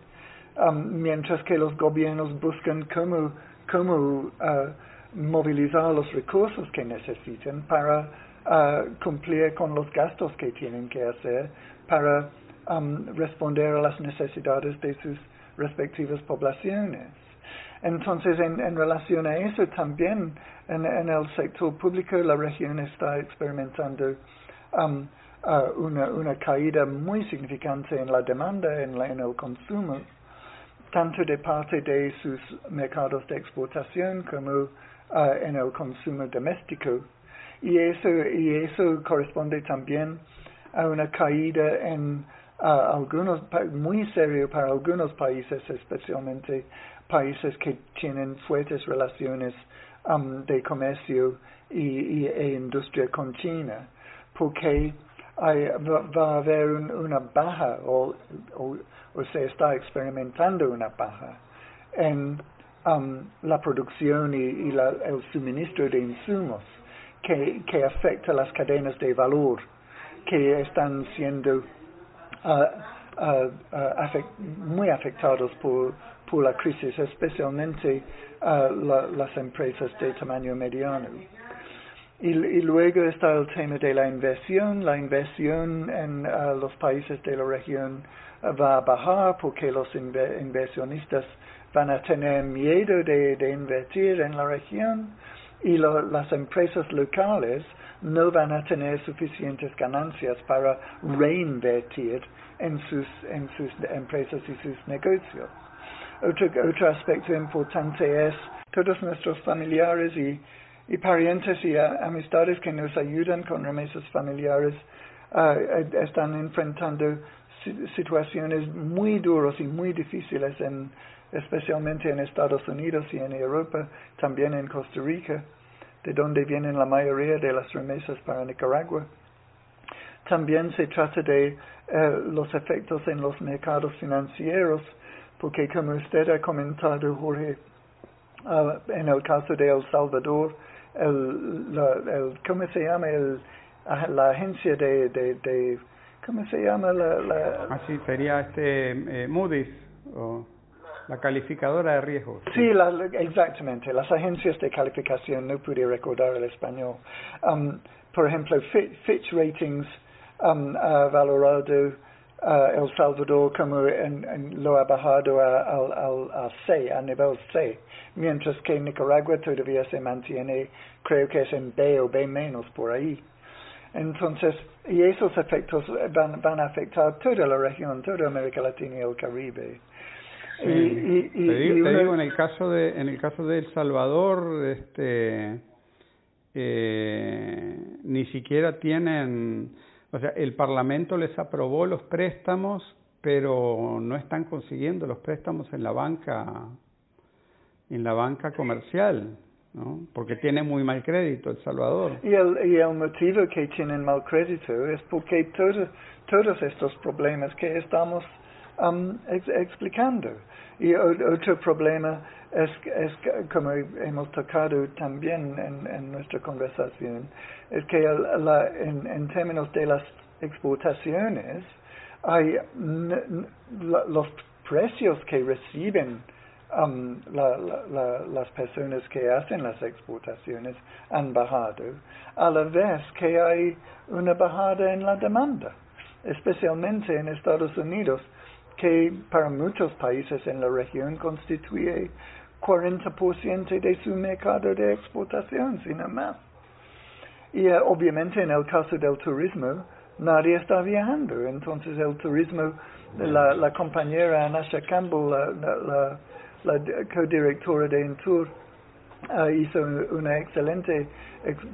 Um, mientras que los gobiernos buscan cómo, cómo uh, movilizar los recursos que necesitan para uh, cumplir con los gastos que tienen que hacer para um, responder a las necesidades de sus respectivas poblaciones. Entonces, en, relación a eso, también en, en, el sector público la región está experimentando um, uh, una, una, caída muy significante en la demanda, en, la, en el consumo tanto de parte de sus mercados de exportación como uh, en el consumo doméstico. Y eso, y eso corresponde también a una caída en uh, algunos, muy serio para algunos países, especialmente países que tienen fuertes relaciones um, de comercio y, e industria con China, porque hay, va, a haber una baja o o se está experimentando una baja en um, la producción y, el suministro de insumos que, que afecta las cadenas de valor que están siendo uh, muy afectados por, la crisis, especialmente las empresas de tamaño mediano. Y, y, luego está el tema de la inversión. La inversión en los países de la región va a bajar porque los inversionistas van a tener miedo de, invertir en la región y las empresas locales no van a tener suficientes ganancias para reinvertir en sus, en sus empresas y sus negocios. Otro, otro aspecto importante es todos nuestros familiares y, parientes y amistades que nos ayudan con remesas familiares uh, están enfrentando situaciones muy duras y muy difíciles en, especialmente en Estados Unidos y en Europa, también en Costa Rica, de donde vienen la mayoría de las remesas para Nicaragua. También se trata de eh, los efectos en los mercados financieros, porque como usted ha comentado, Jorge, uh, en el caso de El Salvador, el, la, ¿cómo se llama? El, la agencia de ¿cómo se llama? La, la... Así ah, sería este eh, Moody's. O... La calificadora de riesgos. Sí, exactamente. Las agencias de calificación, no pude recordar el español. Um, por ejemplo, Fitch Ratings um, ha valorado uh, El Salvador como en, lo ha bajado a, a, C, a nivel C, mientras que Nicaragua todavía se mantiene, creo que es en B o B menos por ahí. Entonces, y esos efectos van, van a afectar toda la región, toda América Latina y el Caribe. Y, y, y, te, digo, en el caso de en el caso de El Salvador este eh, ni siquiera tienen o sea el Parlamento les aprobó los préstamos pero no están consiguiendo los préstamos en la banca en la banca comercial ¿no? porque tiene muy mal crédito El Salvador. Y el, motivo que tienen mal crédito es porque todos, estos problemas que estamos um, explicando. Y otro problema es, es como hemos tocado también en, nuestra conversación, es que en, términos de las exportaciones, hay los precios que reciben um, la, la, las personas que hacen las exportaciones han bajado, a la vez que hay una bajada en la demanda, especialmente en Estados Unidos que para muchos países en la región constituye 40% de su mercado de exportación, sino más. Y uh, obviamente en el caso del turismo, nadie está viajando. Entonces el turismo, la, compañera Anasha Campbell, la, la codirectora de Intur, uh, hizo una excelente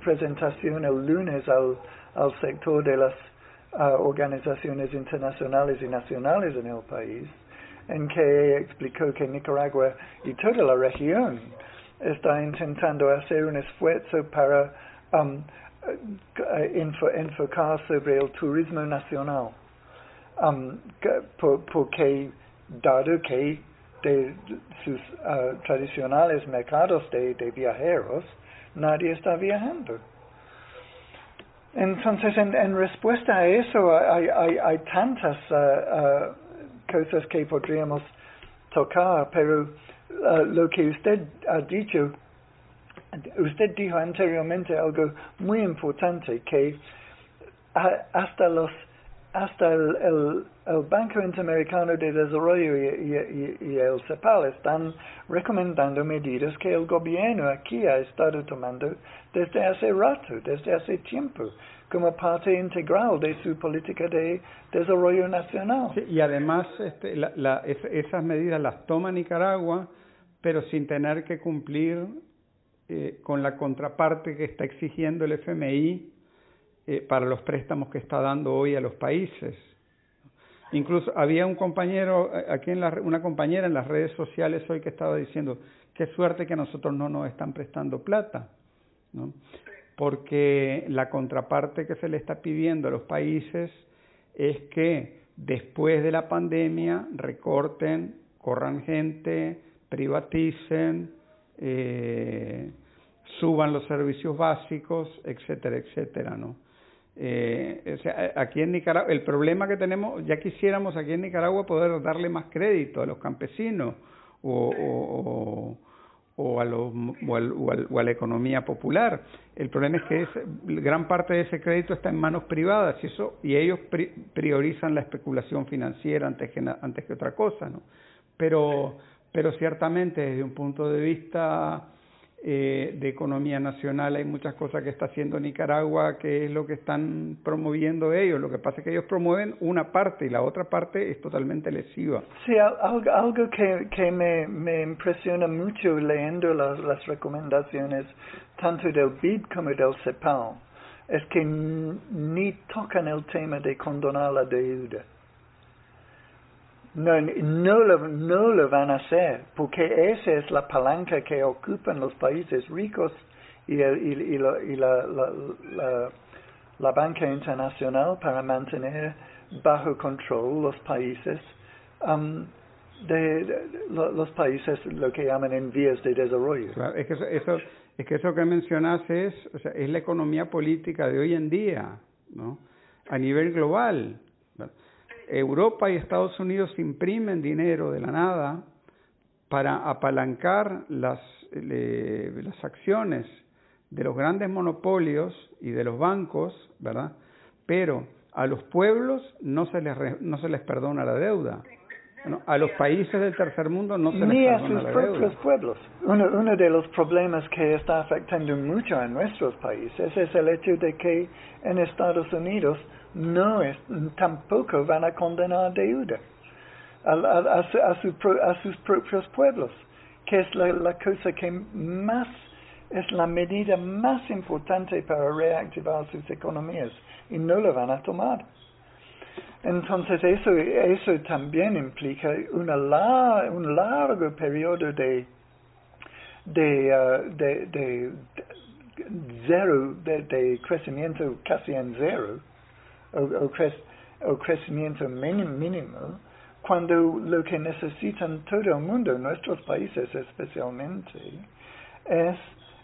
presentación el lunes al, sector de las a organizaciones internacionales y nacionales en el país, en que explicó que Nicaragua y toda la región está intentando hacer un esfuerzo para um, enfocar sobre el turismo nacional, um, porque dado que de sus uh, tradicionales mercados de viajeros, nadie está viajando. Entonces, en, respuesta a eso, hay, hay, hay tantas uh, uh, cosas que podríamos tocar, pero lo que usted ha dicho, usted dijo anteriormente algo muy importante, que hasta los hasta el, el, Banco Interamericano de Desarrollo y, el CEPAL están recomendando medidas que el gobierno aquí ha estado tomando desde hace rato, desde hace tiempo, como parte integral de su política de desarrollo nacional. y además este, la, esas medidas las toma Nicaragua, pero sin tener que cumplir eh, con la contraparte que está exigiendo el FMI eh, para los préstamos que está dando hoy a los países. Incluso había un compañero, eh, aquí en la, una compañera en las redes sociales hoy que estaba diciendo, qué suerte que nosotros no nos están prestando plata, ¿no? porque la contraparte que se le está pidiendo a los países es que después de la pandemia recorten, corran gente, privaticen, eh, suban los servicios básicos, etcétera, etcétera, ¿no? Eh, o sea, aquí en Nicaragua, el problema que tenemos, ya quisiéramos aquí en Nicaragua poder darle más crédito a los campesinos o, o, o a, los, o, a la economía popular. El problema es que es, gran parte de ese crédito está en manos privadas y eso y ellos priorizan la especulación financiera antes que antes que otra cosa, ¿no? Pero pero ciertamente desde un punto de vista eh, de economía nacional hay muchas cosas que está haciendo Nicaragua que es lo que están promoviendo ellos. Lo que pasa es que ellos promueven una parte y la otra parte es totalmente lesiva. Sí, algo, algo que, que me, me impresiona mucho leyendo las, las recomendaciones tanto del BID como del CEPAL es que ni tocan el tema de condonar la deuda no, no, lo, no lo van a hacer, porque esa es la palanca que ocupan los países ricos y, el, y, y, la, y la, la, la, banca internacional para mantener bajo control los países um, de, los países lo que llaman en vías de desarrollo. es que eso, es que eso que mencionas es, o sea, es la economía política de hoy en día, ¿no? A nivel global. Europa y Estados Unidos imprimen dinero de la nada para apalancar las, las acciones de los grandes monopolios y de los bancos, ¿verdad? Pero a los pueblos no se les, no se les perdona la deuda. a los países del tercer mundo no se les Ni a sus propios pueblos. Uno, uno de los problemas que está afectando mucho a nuestros países es el hecho de que en Estados Unidos no es, tampoco van a condenar deuda a, a, a, sus propios pueblos, que es la, cosa que más es la medida más importante para reactivar sus economías y no lo van a tomar. Entonces eso, eso también implica una un largo periodo de, de, uh, de, de, cero, de, crecimiento casi en cero, o, crecimiento mínimo, cuando lo que necesitan todo el mundo, nuestros países especialmente, es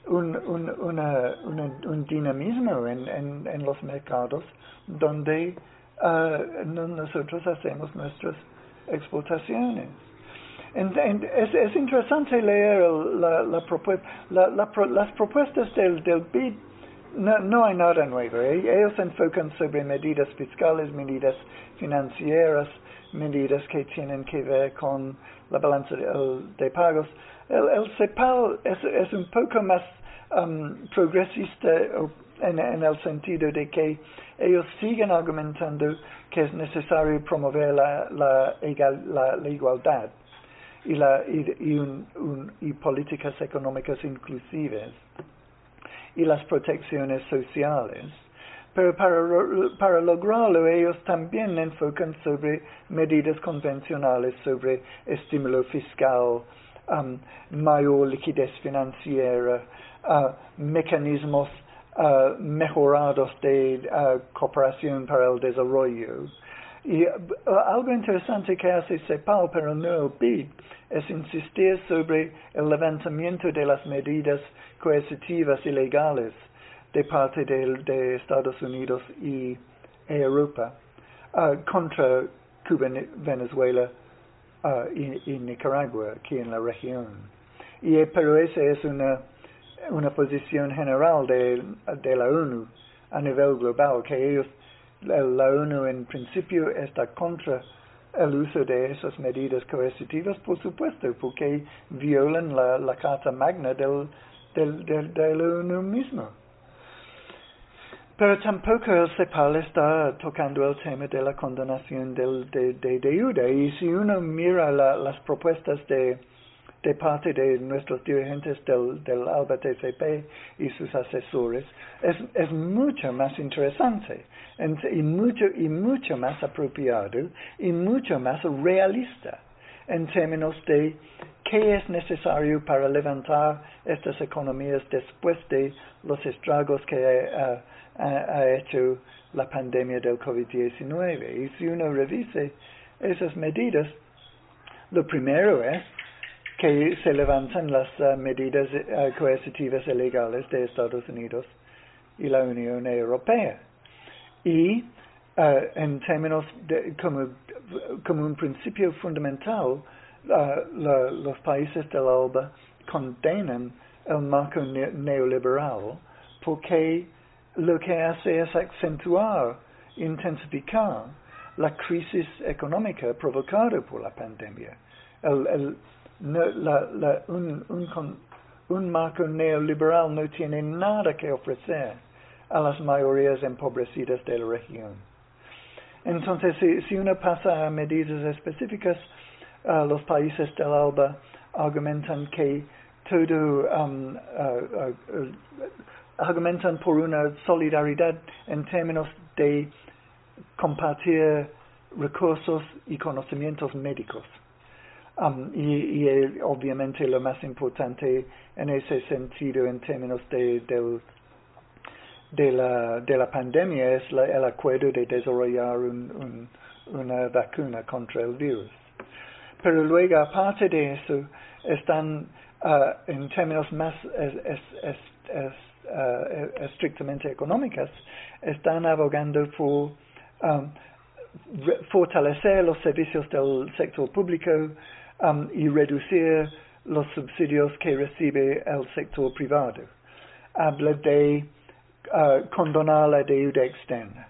un, un, una, un dinamismo en, en, en, los mercados donde uh, nosotros hacemos nuestras exportaciones. es, es, interesante leer la, la, la, las propuestas del, del BID no, no hay nada nuevo. ¿eh? Ellos enfocan sobre medidas fiscales, medidas financieras, medidas que tienen que ver con la balanza de, pagos. El, el, CEPAL es, un poco más um, progresista en, el sentido de que ellos siguen argumentando que es necesario promover la, la, la, igualdad y, la, y, un, y políticas económicas inclusivas y las protecciones sociales. Pero para, lograrlo ellos también enfocan sobre medidas convencionales, sobre estímulo fiscal, um, mayor liquidez financiera, uh, mecanismos uh, mejorados de uh, cooperación para el desarrollo. Y algo interesante que hace CEPAL, pero no BID, es insistir sobre el levantamiento de las medidas coercitivas y legales de parte de, Estados Unidos y Europa uh, contra Cuba, Venezuela uh, y, Nicaragua aquí en la región. Y, eh, pero esa es una, una posición general de, de la ONU a nivel global, que ellos, la, ONU en principio está contra el uso de esas medidas coercitivas, por supuesto, porque violan la, Carta Magna del, del, del, del uno mismo. Pero tampoco el CEPAL está tocando el tema de la condonación del, de, de deuda. Y si uno mira la, las propuestas de, de parte de nuestros dirigentes del, del ALBA TCP y sus asesores, es, es mucho más interesante y, mucho, y mucho más apropiado y mucho más realista en términos de qué es necesario para levantar estas economías después de los estragos que ha, hecho la pandemia del COVID-19. Y si uno revise esas medidas, lo primero es que se levantan las uh, medidas uh, coercitivas ilegales de Estados Unidos y la Unión Europea. y uh, en términos de, como, un principio fundamental, los países de la OLBA condenan el marco ne neoliberal porque lo que hace es acentuar, intensificar la crisis económica provocada por la pandemia. El, el, la, la, un, un, un marco neoliberal no tiene nada que ofrecer a las mayorías empobrecidas de la región. Entonces, si, si uno pasa a medidas específicas, uh, los países del ALBA argumentan que todo, um, uh, uh, argumentan por una solidaridad en términos de compartir recursos y conocimientos médicos. Um, y, y obviamente lo más importante en ese sentido en términos de, de, de, la, de la pandemia es la, el acuerdo de desarrollar un, un, una vacuna contra el virus. Pero luego, aparte de eso, están uh, en términos más es, es, uh, estrictamente económicos, están abogando por um, fortalecer los servicios del sector público, um, y reducir los subsidios que recibe el sector privado. Habla de uh, condonar la deuda externa.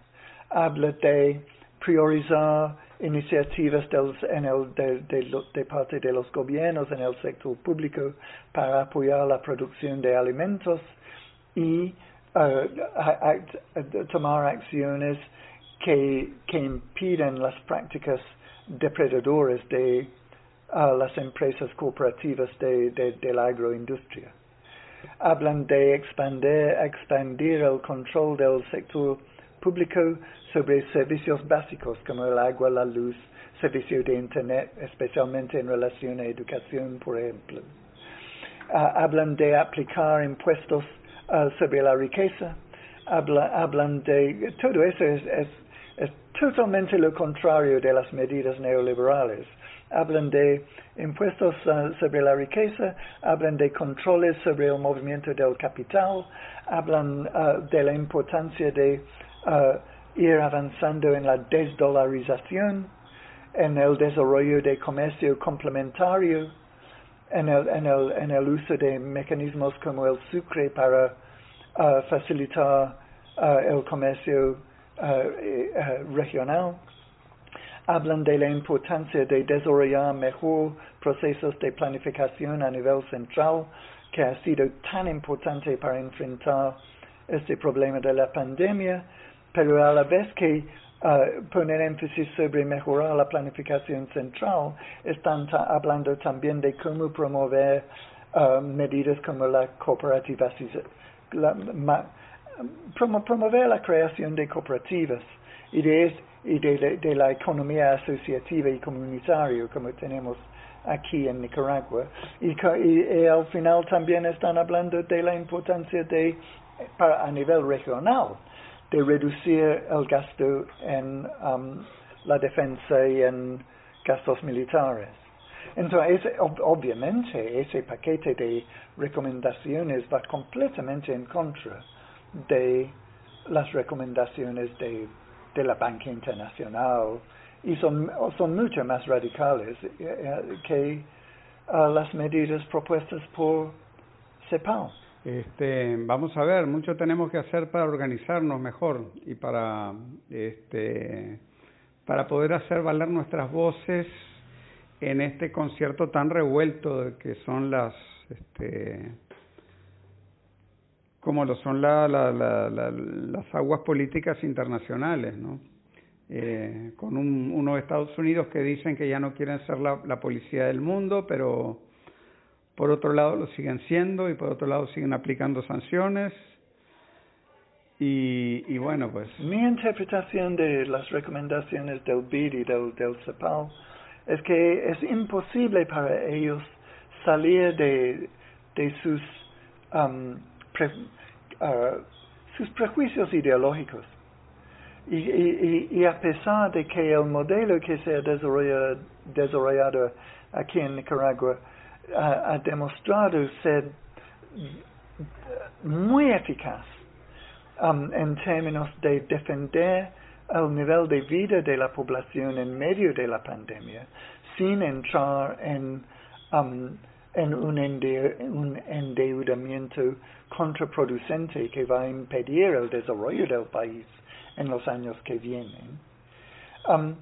Habla de priorizar iniciativas del, de, parte de los gobiernos en el sector público para apoyar la producción de alimentos y uh, tomar acciones que, que impiden las prácticas depredadoras de a las empresas cooperativas de, la agroindustria. Hablan de expandir, expandir el control del sector público sobre servicios básicos como el agua, la luz, servicio de Internet, especialmente en relación a educación, por ejemplo. Uh, hablan de aplicar impuestos uh, sobre la riqueza. Habla, hablan de... Todo eso es, es, es totalmente lo contrario de las medidas neoliberales hablan de impuestos uh, sobre la riqueza, hablan de controles sobre el movimiento del capital, hablan uh, de la importancia de uh, ir avanzando en la desdolarización, en el desarrollo de comercio complementario, en el, en el, en el uso de mecanismos como el sucre para facilitar el comercio eh, regional hablan de la importancia de desarrollar mejor procesos de planificación a nivel central, que ha sido tan importante para enfrentar este problema de la pandemia, pero a la vez que uh, poner énfasis sobre mejorar la planificación central, están hablando también de cómo promover uh, medidas como la cooperativa, la, promover la creación de cooperativas. Y de y de, la economía asociativa y comunitaria como tenemos aquí en Nicaragua. Y, al final también están hablando de la importancia de, para, a nivel regional, de reducir el gasto en um, la defensa y en gastos militares. Entonces, obviamente, ese paquete de recomendaciones va completamente en contra de las recomendaciones de de la banca internacional y son, son mucho más radicales eh, eh, que uh, las medidas propuestas por CEPAL. Este, vamos a ver, mucho tenemos que hacer para organizarnos mejor y para, este, para poder hacer valer nuestras voces en este concierto tan revuelto que son las, este, como lo son la, la, la, las aguas políticas internacionales, ¿no? Eh, con un, unos Estados Unidos que dicen que ya no quieren ser la, policía del mundo, pero por otro lado lo siguen siendo y por otro lado siguen aplicando sanciones. Y, y bueno, pues. Mi interpretación de las recomendaciones del BID y del, del CEPAL es que es imposible para ellos salir de, de sus um, Uh, sus prejuicios ideológicos. Y, a pesar de que el modelo que se ha desarrollado, aquí en Nicaragua ha demostrado ser muy eficaz um, en términos de defender el nivel de vida de la población en medio de la pandemia, sin entrar en, um, en un, endeudamiento contraproducente que va a impedir el desarrollo del país en los años que vienen. Um,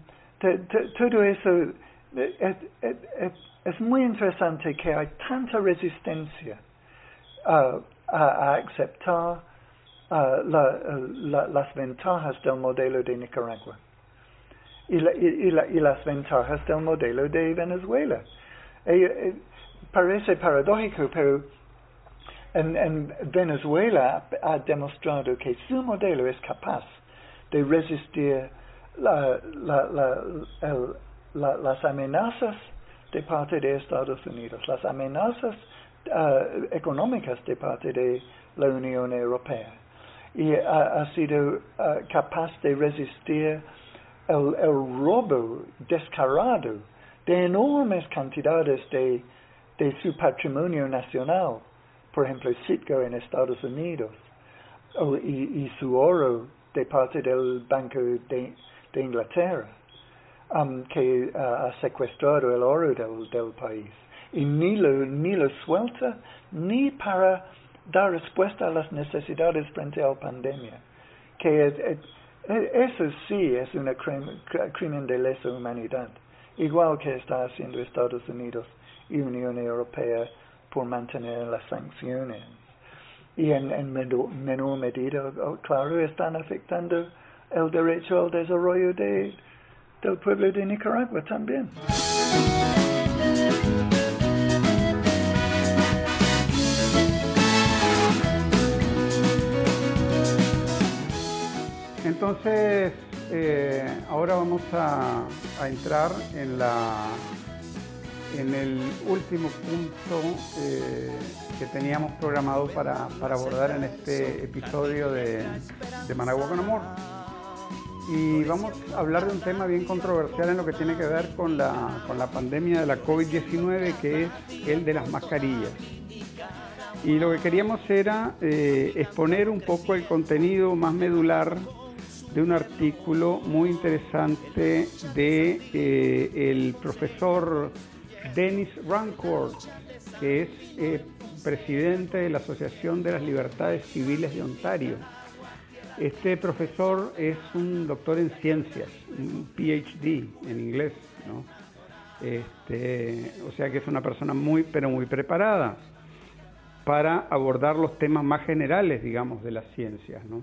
todo eso es, es, es, muy interesante que hay tanta resistencia uh, a, a, aceptar uh, la, la, las ventajas del modelo de Nicaragua y, la, y, la, y las ventajas del modelo de Venezuela. Eh, eh, parece paradójico, pero en, en, Venezuela ha demostrado que su modelo es capaz de resistir las amenazas de parte de Estados Unidos, las amenazas uh, económicas de parte de la Unión Europea. Y ha, sido uh, capaz de resistir el, robo descarado de enormes cantidades de, de su patrimonio nacional, por ejemplo, Citgo en Estados Unidos, o, y, su oro de parte del Banco de, Inglaterra. Um, que uh, ha secuestrado el oro del, del, país y ni lo, ni lo suelta ni para dar respuesta a las necesidades frente a la pandemia. Que eso sí es un crimen de lesa humanidad, igual que está haciendo Estados Unidos y Unión Europea por mantener las sanciones. Y en, en menor medida, claro, están afectando el derecho al desarrollo de, del pueblo de Nicaragua también. Entonces, eh, ahora vamos a, entrar en la en el último punto eh, que teníamos programado para, para, abordar en este episodio de, Managua con Amor y vamos a hablar de un tema bien controversial en lo que tiene que ver con la, con la pandemia de la COVID-19, que es el de las mascarillas. Y lo que queríamos era eh, exponer un poco el contenido más medular de un artículo muy interesante de eh, el profesor Dennis Rancourt, que es eh, presidente de la Asociación de las Libertades Civiles de Ontario este profesor es un doctor en ciencias, un PhD en inglés, ¿no? Este, o sea que es una persona muy, pero muy preparada para abordar los temas más generales, digamos, de las ciencias, ¿no?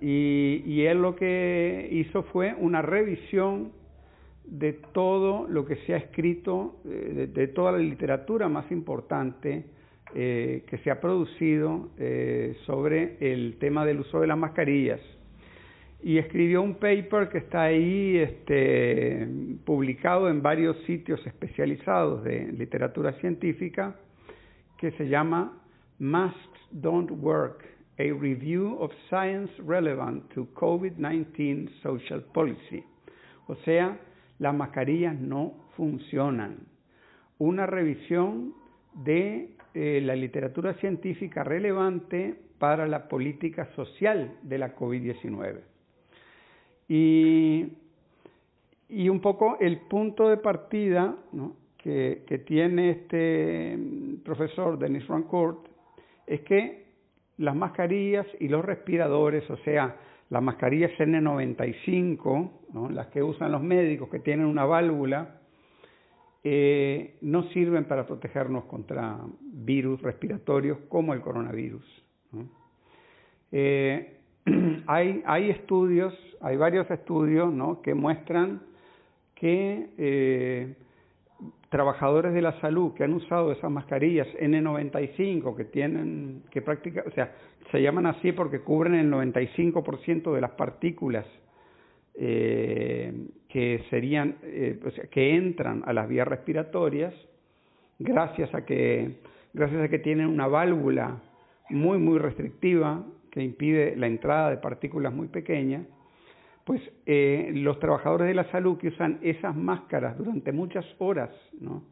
Y, y él lo que hizo fue una revisión de todo lo que se ha escrito, eh, de, toda la literatura más importante eh, que se ha producido eh, sobre el tema del uso de las mascarillas. Y escribió un paper que está ahí este, publicado en varios sitios especializados de literatura científica, que se llama Masks Don't Work, a Review of Science Relevant to COVID-19 Social Policy. O sea, las mascarillas no funcionan. Una revisión de eh, la literatura científica relevante para la política social de la COVID-19. Y, y, un poco el punto de partida que, que, tiene este profesor Denis Rancourt es que las mascarillas y los respiradores, o sea, las mascarillas N95, las que usan los médicos que tienen una válvula, eh, no sirven para protegernos contra virus respiratorios como el coronavirus. Eh, hay, hay estudios, hay varios estudios que muestran que eh, trabajadores de la salud que han usado esas mascarillas N95 que tienen, que práctica, o sea, se llaman así porque cubren el 95% de las partículas eh, que serían, eh, o sea, que entran a las vías respiratorias gracias a que, gracias a que tienen una válvula muy, muy restrictiva que impide la entrada de partículas muy pequeñas, pues eh, los trabajadores de la salud que usan esas máscaras durante muchas horas, ¿no?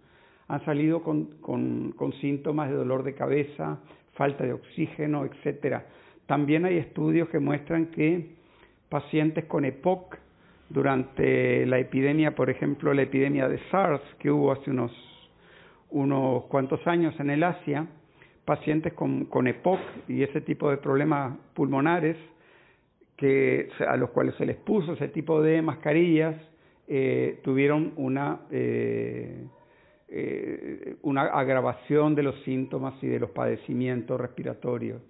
han salido con, con, con síntomas de dolor de cabeza, falta de oxígeno, etcétera. también hay estudios que muestran que pacientes con EPOC durante la epidemia, por ejemplo, la epidemia de SARS que hubo hace unos, unos cuantos años en el Asia, pacientes con, con EPOC y ese tipo de problemas pulmonares que a los cuales se les puso ese tipo de mascarillas eh, tuvieron una eh, eh, una agravación de los síntomas y de los padecimientos respiratorios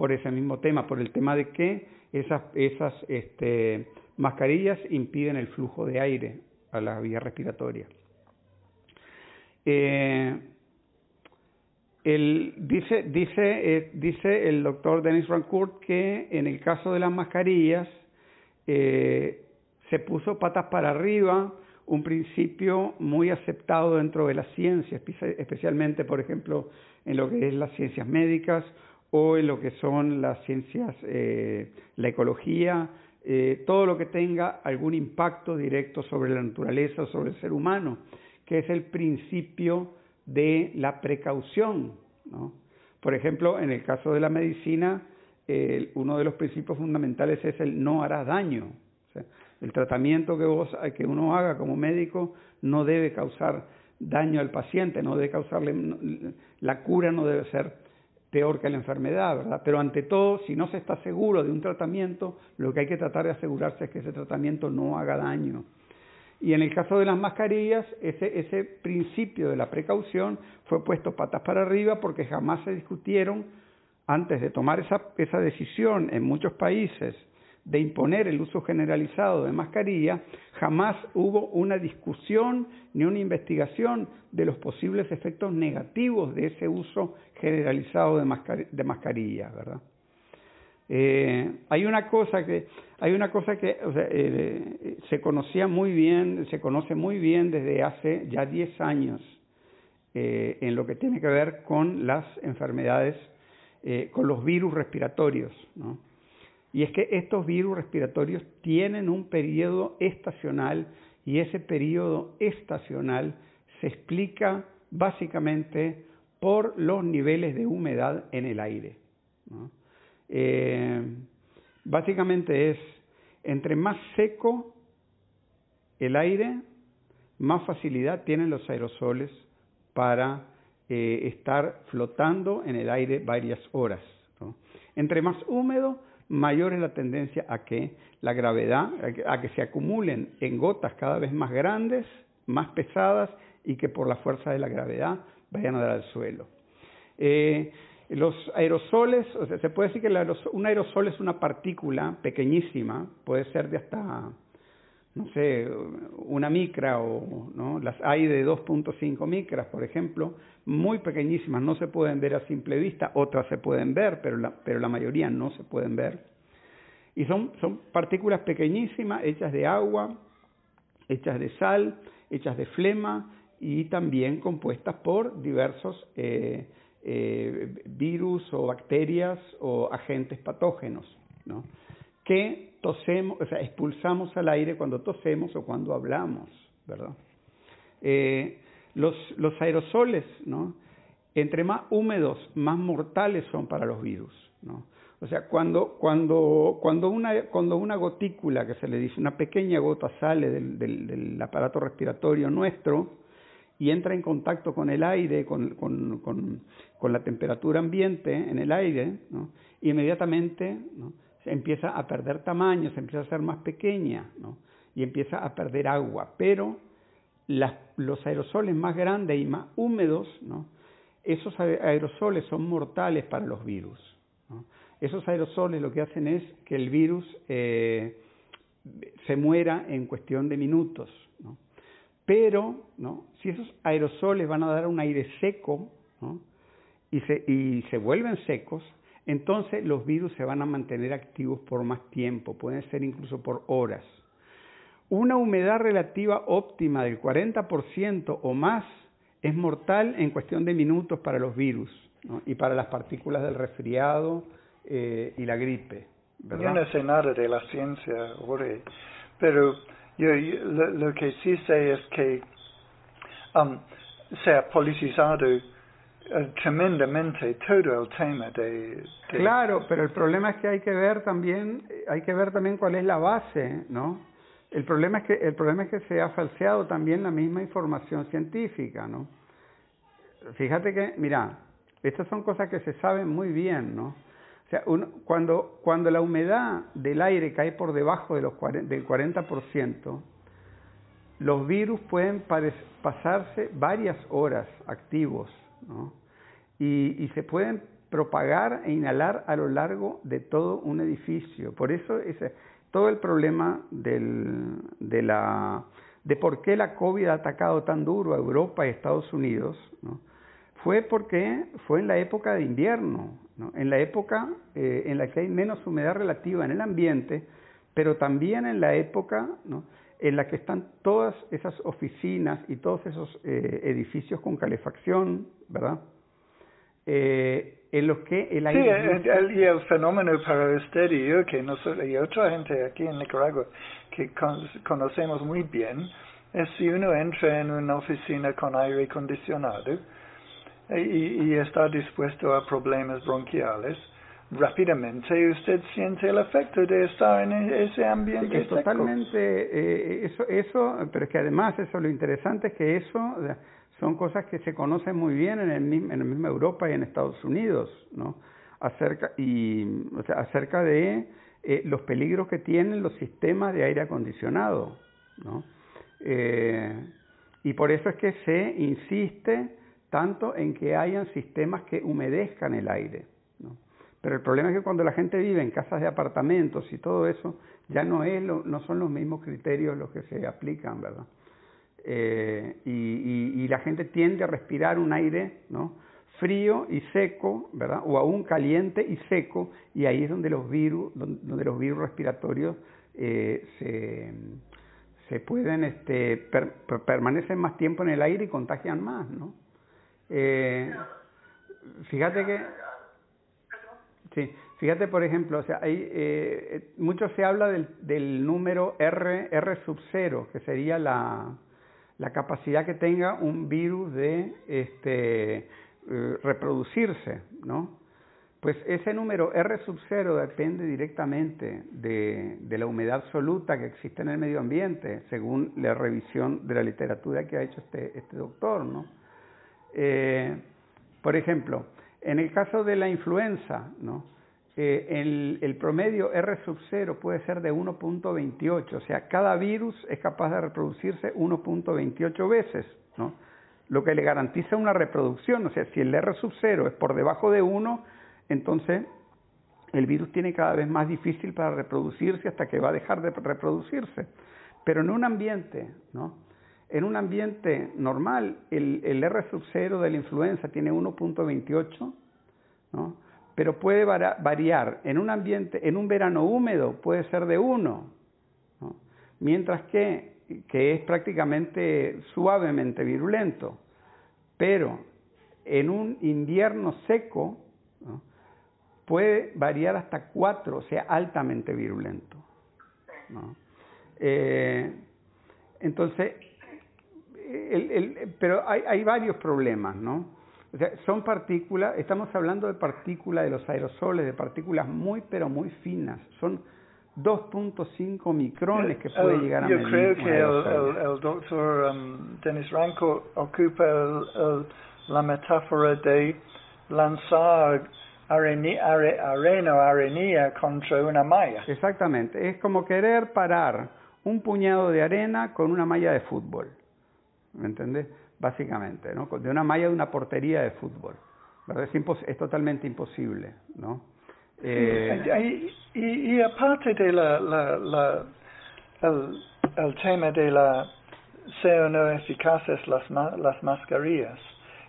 por ese mismo tema, por el tema de que esas, esas este, mascarillas impiden el flujo de aire a la vía respiratoria. Eh, el, dice, dice, eh, dice el doctor Dennis Rancourt que en el caso de las mascarillas eh, se puso patas para arriba un principio muy aceptado dentro de la ciencia, especialmente, por ejemplo, en lo que es las ciencias médicas o en lo que son las ciencias, eh, la ecología, eh, todo lo que tenga algún impacto directo sobre la naturaleza sobre el ser humano, que es el principio de la precaución. ¿no? Por ejemplo, en el caso de la medicina, uno de los principios fundamentales es el no hará daño. El tratamiento que, vos, que uno haga como médico no debe causar daño al paciente, no debe causarle, la cura no debe ser peor que la enfermedad, ¿verdad? Pero ante todo, si no se está seguro de un tratamiento, lo que hay que tratar de asegurarse es que ese tratamiento no haga daño. Y en el caso de las mascarillas, ese, ese principio de la precaución fue puesto patas para arriba porque jamás se discutieron, antes de tomar esa, esa decisión en muchos países, de imponer el uso generalizado de mascarilla, jamás hubo una discusión ni una investigación de los posibles efectos negativos de ese uso generalizado de, de mascarilla, ¿verdad? Eh, hay una cosa que hay una cosa que eh, se conocía muy bien, se conoce muy bien desde hace ya 10 años eh, en lo que tiene que ver con las enfermedades, con los virus respiratorios, ¿no? Y es que estos virus respiratorios tienen un periodo estacional y ese periodo estacional se explica básicamente por los niveles de humedad en el aire. Eh, básicamente es, entre más seco el aire, más facilidad tienen los aerosoles para eh, estar flotando en el aire varias horas. Entre más húmedo, mayor es la tendencia a que la gravedad, a que, se acumulen en gotas cada vez más grandes, más pesadas y que por la fuerza de la gravedad vayan a dar al suelo. Eh, los aerosoles, o sea, se puede decir que un aerosol es una partícula pequeñísima, puede ser de hasta no sé, una micra o ¿no? las hay de 2.5 micras, por ejemplo, muy pequeñísimas, no se pueden ver a simple vista, otras se pueden ver, pero la, pero la mayoría no se pueden ver. Y son, son partículas pequeñísimas, hechas de agua, hechas de sal, hechas de flema y también compuestas por diversos eh, eh, virus o bacterias o agentes patógenos, ¿no? Que tosemos, o sea, expulsamos al aire cuando tosemos o cuando hablamos, ¿verdad? Eh, los, los aerosoles, ¿no? Entre más húmedos, más mortales son para los virus, ¿no? O sea, cuando, cuando, cuando, una, cuando una gotícula, que se le dice, una pequeña gota sale del, del, del aparato respiratorio nuestro y entra en contacto con el aire, con, con, con, con la temperatura ambiente en el aire, ¿no? inmediatamente ¿no? Se empieza a perder tamaño, se empieza a hacer más pequeña, y empieza a perder agua. Pero las, los aerosoles más grandes y más húmedos, esos aerosoles son mortales para los virus. Esos aerosoles lo que hacen es que el virus eh, se muera en cuestión de minutos. Pero, ¿no? si esos aerosoles van a dar un aire seco y, se, y se vuelven secos, entonces los virus se van a mantener activos por más tiempo, pueden ser incluso por horas. Una humedad relativa óptima del 40% o más es mortal en cuestión de minutos para los virus y para las partículas del resfriado eh, y la gripe. Yo no sé nada de la ciencia, Jorge, pero yo, lo, que sí sé es que um, se ha politizado tremendamente todo el tema de, Claro, pero el problema es que hay que ver también, hay que ver también cuál es la base, ¿no? El problema es que el problema es que se ha falseado también la misma información científica, ¿no? Fíjate que, mira, estas son cosas que se saben muy bien, ¿no? O sea, cuando, cuando la humedad del aire cae por debajo de los 40, del 40%, los virus pueden pasarse varias horas activos, ¿no? Y, se pueden propagar e inhalar a lo largo de todo un edificio. Por eso ese, todo el problema del, de, la, de por qué la COVID ha atacado tan duro a Europa y Estados Unidos, fue porque fue en la época de invierno, ¿no? en la época eh, en la que hay menos humedad relativa en el ambiente, pero también en la época en la que están todas esas oficinas y todos esos eh, edificios con calefacción, ¿verdad? Eh, en los que el aire... Sí, el, el, y el fenómeno para usted y yo, que nosotros, y otra gente aquí en Nicaragua que con, conocemos muy bien, es si uno entra en una oficina con aire acondicionado y, y está dispuesto a problemas bronquiales, rápidamente usted siente el efecto de estar en ese ambiente es totalmente eh, eso eso pero es que además eso lo interesante es que eso son cosas que se conocen muy bien en el en la misma Europa y en Estados Unidos no acerca y o sea, acerca de eh, los peligros que tienen los sistemas de aire acondicionado no eh, y por eso es que se insiste tanto en que hayan sistemas que humedezcan el aire ¿no? Pero el problema es que cuando la gente vive en casas de apartamentos y todo eso, ya no, es lo, no son los mismos criterios los que se aplican, ¿verdad? Eh, y, y, la gente tiende a respirar un aire ¿no? frío y seco, ¿verdad? O aún caliente y seco, y ahí es donde los virus, donde los virus respiratorios eh, se, se pueden, este, per, permanecen más tiempo en el aire y contagian más, ¿no? Eh, fíjate que Sí, fíjate por ejemplo, o sea, hay, eh, mucho se habla del, del número R, R sub 0, que sería la, la capacidad que tenga un virus de este, eh, reproducirse, ¿no? Pues ese número R sub 0 depende directamente de, de, la humedad absoluta que existe en el medio ambiente, según la revisión de la literatura que ha hecho este, este doctor, ¿no? Eh, por ejemplo, en el caso de la influenza, ¿no? Eh, el, el, promedio R sub 0 puede ser de 1.28, o sea, cada virus es capaz de reproducirse 1.28 veces, ¿no? lo que le garantiza una reproducción, o sea, si el R sub 0 es por debajo de 1, entonces el virus tiene cada vez más difícil para reproducirse hasta que va a dejar de reproducirse. Pero en un ambiente, ¿no? En un ambiente normal, el, el R sub 0 de la influenza tiene 1.28, ¿no? Pero puede variar. En un ambiente, en un verano húmedo puede ser de 1, ¿no? mientras que, que es prácticamente suavemente virulento. Pero en un invierno seco puede variar hasta 4, o sea, altamente virulento. ¿no? Eh, entonces, el, pero hay, hay varios problemas, ¿no? O sea, son partículas, estamos hablando de partículas de los aerosoles, de partículas muy, pero muy finas. Son 2.5 micrones que puede el, llegar a yo medir. Yo creo que el, el, el, doctor um, Dennis Ranco ocupa la metáfora de lanzar arena, arena o arenilla contra una malla. Exactamente, es como querer parar un puñado de arena con una malla de fútbol. ¿me entendés? Básicamente, ¿no? De una malla de una portería de fútbol, ¿verdad? Es, impos es totalmente imposible, ¿no? Eh, y, y, y, aparte de la, la, la el, el, tema de la ser o no eficaces las, las mascarillas,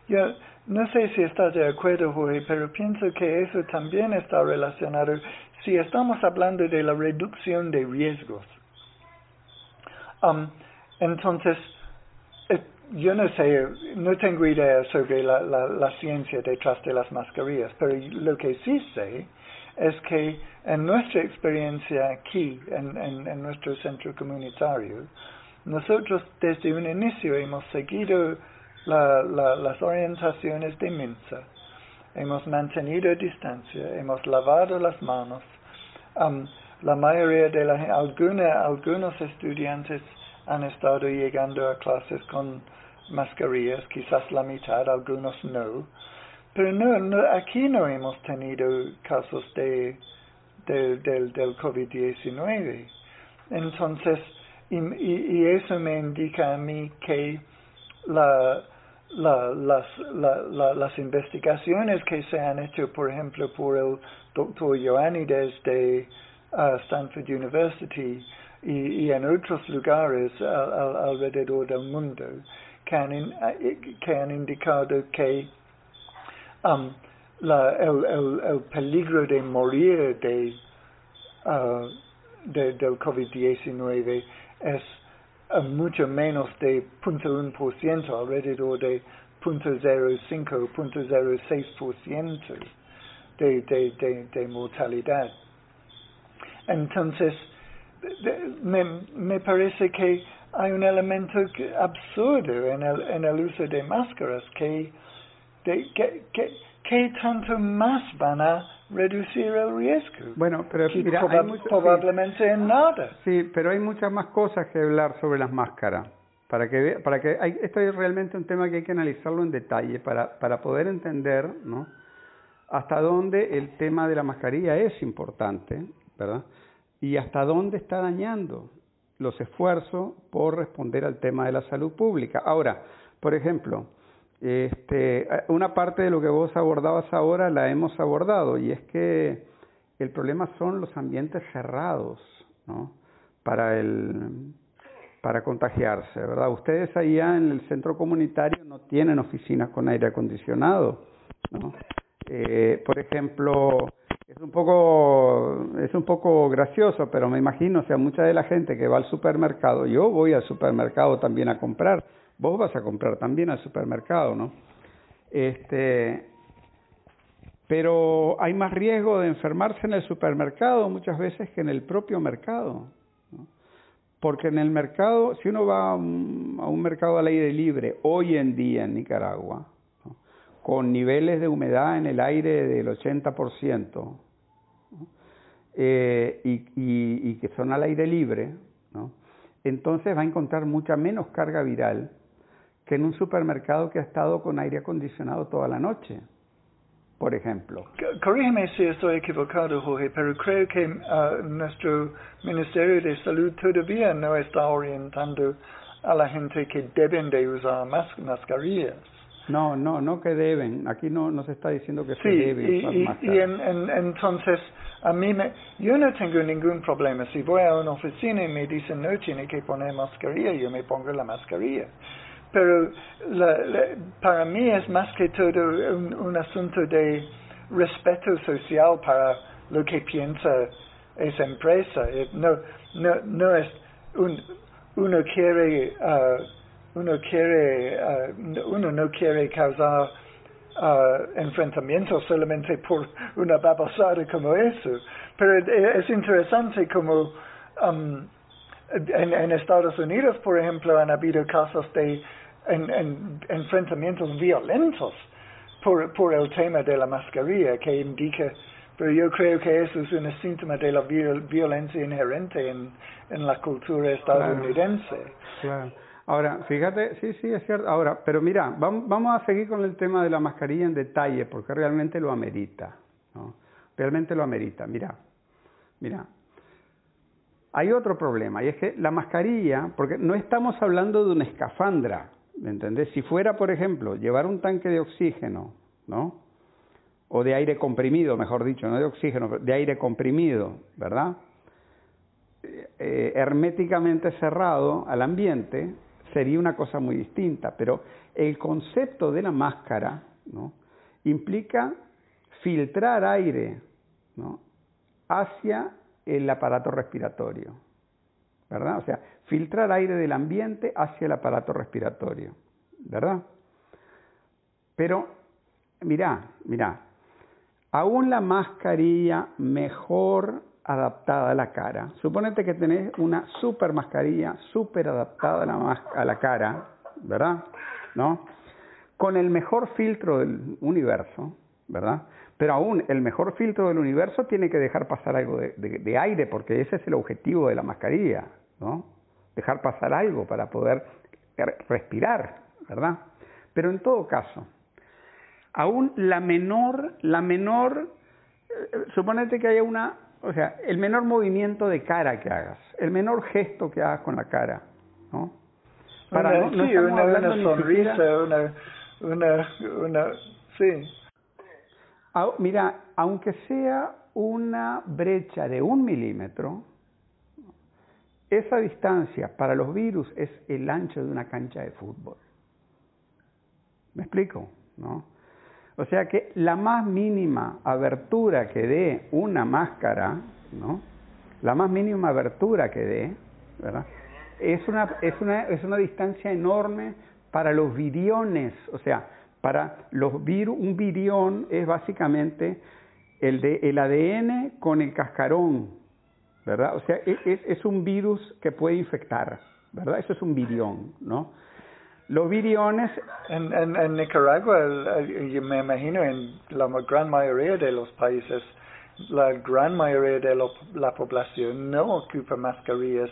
yo no sé si estás de acuerdo, Jorge, pero pienso que eso también está relacionado si estamos hablando de la reducción de riesgos. Um, entonces, yo no sé, no tengo idea sobre la, la, la, ciencia detrás de las mascarillas, pero lo que sí sé es que en nuestra experiencia aquí, en, en, nuestro centro comunitario, nosotros desde un inicio hemos seguido la, las orientaciones de Minsa, hemos mantenido distancia, hemos lavado las manos. Um, la mayoría de la alguna, algunos estudiantes han estado llegando a clases con mascarillas, quizás la mitad, algunos no. Pero no, no aquí no hemos tenido casos de, de del, del COVID-19. Entonces, y, y, eso me indica a mí que la, la, las, la, las investigaciones que se han hecho, por ejemplo, por el doctor Ioannidis de uh, Stanford University y, y, en otros lugares alrededor del mundo, que han, han indicado que um, la, el, el, el, peligro de morir de, uh, de del COVID-19 es mucho menos de 0.1%, alrededor de 0.05, 0.06% de, de, de, de mortalidad. Entonces, me, me parece que hay un elemento absurdo en el, en el uso de máscaras que, de, que, que, que tanto más van a reducir el riesgo. Bueno, pero mira, probablemente en nada. Sí, pero hay muchas más cosas que hablar sobre las máscaras. Para que, para que hay, esto es realmente un tema que hay que analizarlo en detalle para, para poder entender ¿no? hasta dónde el tema de la mascarilla es importante, ¿verdad? Y hasta dónde está dañando los esfuerzos por responder al tema de la salud pública. Ahora, por ejemplo, este, una parte de lo que vos abordabas ahora la hemos abordado y es que el problema son los ambientes cerrados. Para el para contagiarse, ¿verdad? Ustedes allá en el centro comunitario no tienen oficinas con aire acondicionado, ¿no? Eh, por ejemplo, es un poco es un poco gracioso, pero me imagino, o sea, mucha de la gente que va al supermercado, yo voy al supermercado también a comprar vos vas a comprar también al supermercado, ¿no? Este, pero hay más riesgo de enfermarse en el supermercado muchas veces que en el propio mercado. Porque en el mercado, si uno va a un, mercado al aire libre hoy en día en Nicaragua, con niveles de humedad en el aire del 80%, eh, y, y, que son al aire libre, ¿no? entonces va a encontrar mucha menos carga viral que en un supermercado que ha estado con aire acondicionado toda la noche, por ejemplo. Corrígeme si estoy equivocado, Jorge, pero creo que uh, nuestro Ministerio de Salud todavía no está orientando a la gente que deben de usar mascarillas. No, no, no que deben. Aquí no, no se está diciendo que se debe usar y, y en, entonces, a mí me, yo no tengo ningún problema. Si voy a una oficina y me dicen no tiene que poner mascarilla, yo me pongo la mascarilla pero la, para mí es más que todo un, asunto de respeto social para lo que piensa esa empresa. Eh, no, no, no es un, uno quiere, uh, uno quiere, uh, uno no quiere causar uh, enfrentamientos solamente por una babosada como eso. Pero es interesante como um, en, en Estados Unidos, por ejemplo, han habido casos de en, en, enfrentamientos violentos por, por el tema de la mascarilla que indica, pero yo creo que eso es un síntoma de la violencia inherente en, en la cultura estadounidense. Claro. Ahora, fíjate, sí, sí, es cierto. Ahora, pero mira, vamos, a seguir con el tema de la mascarilla en detalle, porque realmente lo amerita, ¿no? Realmente lo amerita. Mira, mira, hay otro problema, y es que la mascarilla, porque no estamos hablando de una escafandra, ¿Me entendés? Si fuera, por ejemplo, llevar un tanque de oxígeno, ¿no? O de aire comprimido, mejor dicho, no de oxígeno, de aire comprimido, ¿verdad? Eh, herméticamente cerrado al ambiente, sería una cosa muy distinta. Pero el concepto de la máscara. Implica filtrar aire. Hacia el aparato respiratorio. ¿verdad? O sea, filtrar aire del ambiente hacia el aparato respiratorio, ¿verdad? Pero, mirá, mirá, aún la mascarilla mejor adaptada a la cara, suponete que tenés una super mascarilla super adaptada a la, a la cara, ¿verdad? ¿No? con el mejor filtro del universo, ¿verdad? Pero aún el mejor filtro del universo tiene que dejar pasar algo de, aire, porque ese es el objetivo de la mascarilla, ¿no? Dejar pasar algo para poder respirar, ¿verdad? Pero en todo caso, aún la menor, la menor, eh, suponete que haya una, o sea, el menor movimiento de cara que hagas, el menor gesto que hagas con la cara, ¿no? Para no, sí, una, una sonrisa, una, una, una, sí. Mira, aunque sea una brecha de un milímetro, esa distancia para los virus es el ancho de una cancha de fútbol. ¿Me explico? ¿No? O sea que la más mínima abertura que dé una máscara, ¿no? La más mínima abertura que dé, ¿verdad? Es una, es una, es una distancia enorme para los viriones, o sea, para los virus, un virión es básicamente el, de, el ADN con el cascarón, ¿verdad? O sea, e, es, es un virus que puede infectar, ¿verdad? Eso es un virión, ¿no? Los viriones... En, en, en Nicaragua, yo me imagino, en la gran mayoría de los países, la gran mayoría de la población no ocupa mascarillas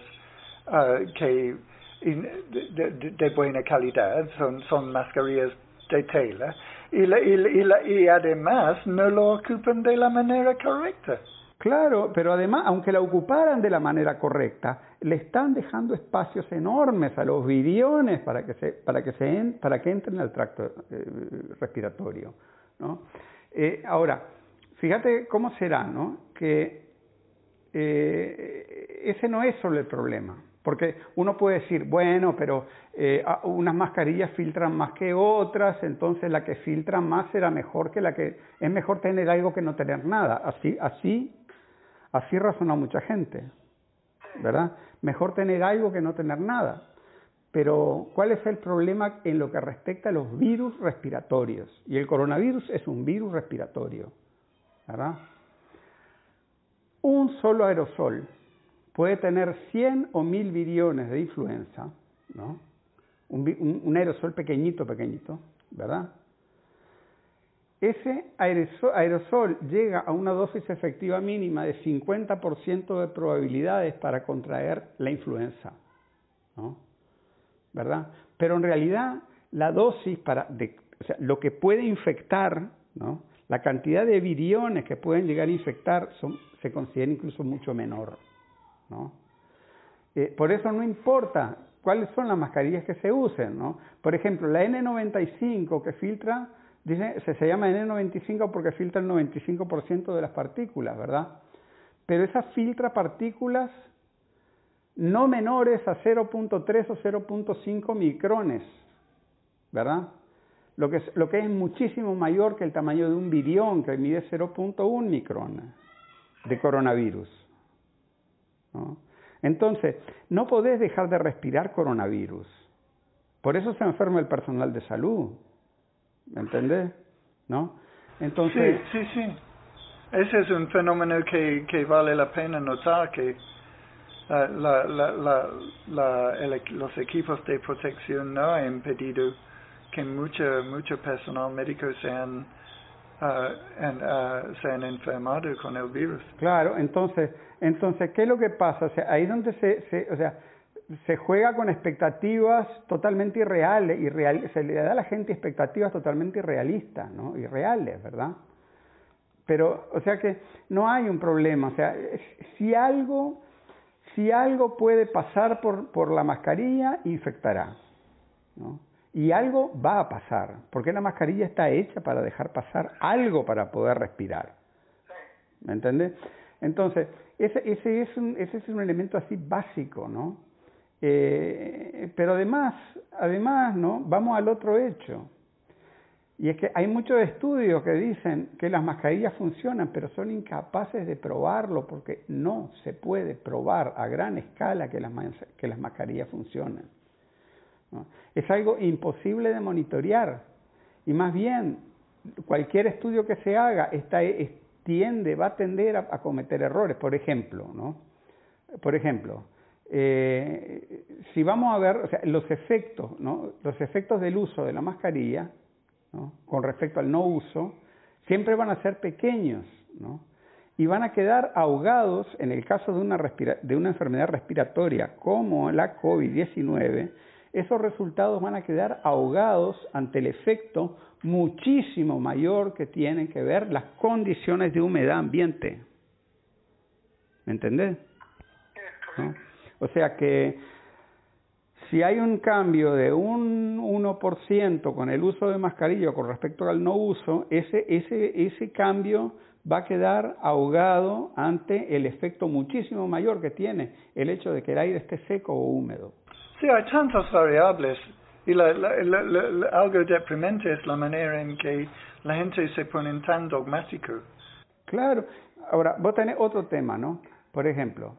uh, que de, de, buena calidad, son, son mascarillas de tela. Y, la, y, la, y además no lo ocupan de la manera correcta. Claro, pero además, aunque la ocuparan de la manera correcta, le están dejando espacios enormes a los viriones para que se, para que se para que entren al tracto eh, respiratorio, ¿no? Eh, ahora, fíjate cómo será, ¿no? Que eh, ese no es solo el problema. Porque uno puede decir, bueno, pero eh, unas mascarillas filtran más que otras, entonces la que filtra más será mejor que la que... Es mejor tener algo que no tener nada. Así, así, así razona mucha gente, ¿verdad? Mejor tener algo que no tener nada. Pero, ¿cuál es el problema en lo que respecta a los virus respiratorios? Y el coronavirus es un virus respiratorio, ¿verdad? Un solo aerosol puede tener 100 o 1000 viriones de influenza, ¿no? un, aerosol pequeñito, pequeñito, ¿verdad? Ese aerosol, llega a una dosis efectiva mínima de 50% de probabilidades para contraer la influenza, ¿no? ¿verdad? Pero en realidad la dosis para, de, o sea, lo que puede infectar, ¿no? la cantidad de viriones que pueden llegar a infectar son, se considera incluso mucho menor. ¿no? Eh, por eso no importa cuáles son las mascarillas que se usen, ¿no? Por ejemplo, la N95 que filtra, dice, se, llama N95 porque filtra el 95% de las partículas, ¿verdad? Pero esa filtra partículas no menores a 0.3 o 0.5 micrones, ¿verdad? Lo que, es, lo que es muchísimo mayor que el tamaño de un virión que mide 0.1 micrones de coronavirus. Entonces, no podés dejar de respirar coronavirus. Por eso se enferma el personal de salud. ¿Me entendés? ¿No? Entonces, sí, sí, sí. Ese es un fenómeno que, que vale la pena notar que la, la, la, los equipos de protección no han impedido que mucho, mucho personal médico sean, uh, se han enfermado con el virus. Claro, entonces entonces, ¿qué es lo que pasa? O sea, ahí donde se, se, o sea, se juega con expectativas totalmente irreales, irreal, se le da a la gente expectativas totalmente irrealistas, ¿no? Irreales, ¿verdad? Pero, o sea que no hay un problema, o sea, si algo, si algo puede pasar por, por la mascarilla, infectará, ¿no? Y algo va a pasar, porque la mascarilla está hecha para dejar pasar algo para poder respirar. ¿Me entiendes? Entonces, ese, ese, es un, ese es un elemento así básico, ¿no? Eh, pero además, además, ¿no? Vamos al otro hecho. Y es que hay muchos estudios que dicen que las mascarillas funcionan, pero son incapaces de probarlo porque no se puede probar a gran escala que las, que las mascarillas funcionan. Es algo imposible de monitorear. Y más bien, cualquier estudio que se haga está, tiende, va a tender a, cometer errores. Por ejemplo, ¿no? Por ejemplo, eh, si vamos a ver los efectos, ¿no? los efectos del uso de la mascarilla, ¿no? con respecto al no uso, siempre van a ser pequeños, ¿no? y van a quedar ahogados en el caso de una, de una enfermedad respiratoria como la COVID-19, esos resultados van a quedar ahogados ante el efecto muchísimo mayor que tienen que ver las condiciones de humedad ambiente. ¿Me entendés? O sea que si hay un cambio de un 1% con el uso de mascarilla con respecto al no uso, ese, ese, ese cambio va a quedar ahogado ante el efecto muchísimo mayor que tiene el hecho de que el aire esté seco o húmedo. Sí, hay tantas variables y la, algo deprimente es la manera en que la gente se pone tan dogmático. Claro. Ahora, vos tenés otro tema, ¿no? Por ejemplo,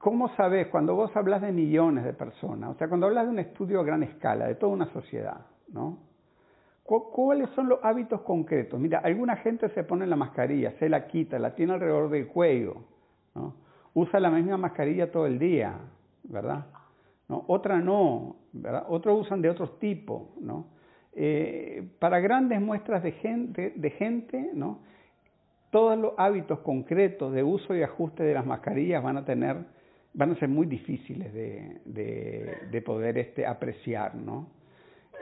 ¿cómo sabés cuando vos hablas de millones de personas? O sea, cuando hablas de un estudio a gran escala, de toda una sociedad, ¿no? ¿Cuáles son los hábitos concretos? Mira, alguna gente se pone la mascarilla, se la quita, la tiene alrededor del cuello, ¿no? Usa la misma mascarilla todo el día, ¿verdad? Otra no, ¿verdad? Otros usan de otros tipos, ¿no? Eh, para grandes muestras de gente, de gente, ¿no? Todos los hábitos concretos de uso y ajuste de las mascarillas van a tener, van a ser muy difíciles de, de, poder este, apreciar, ¿no?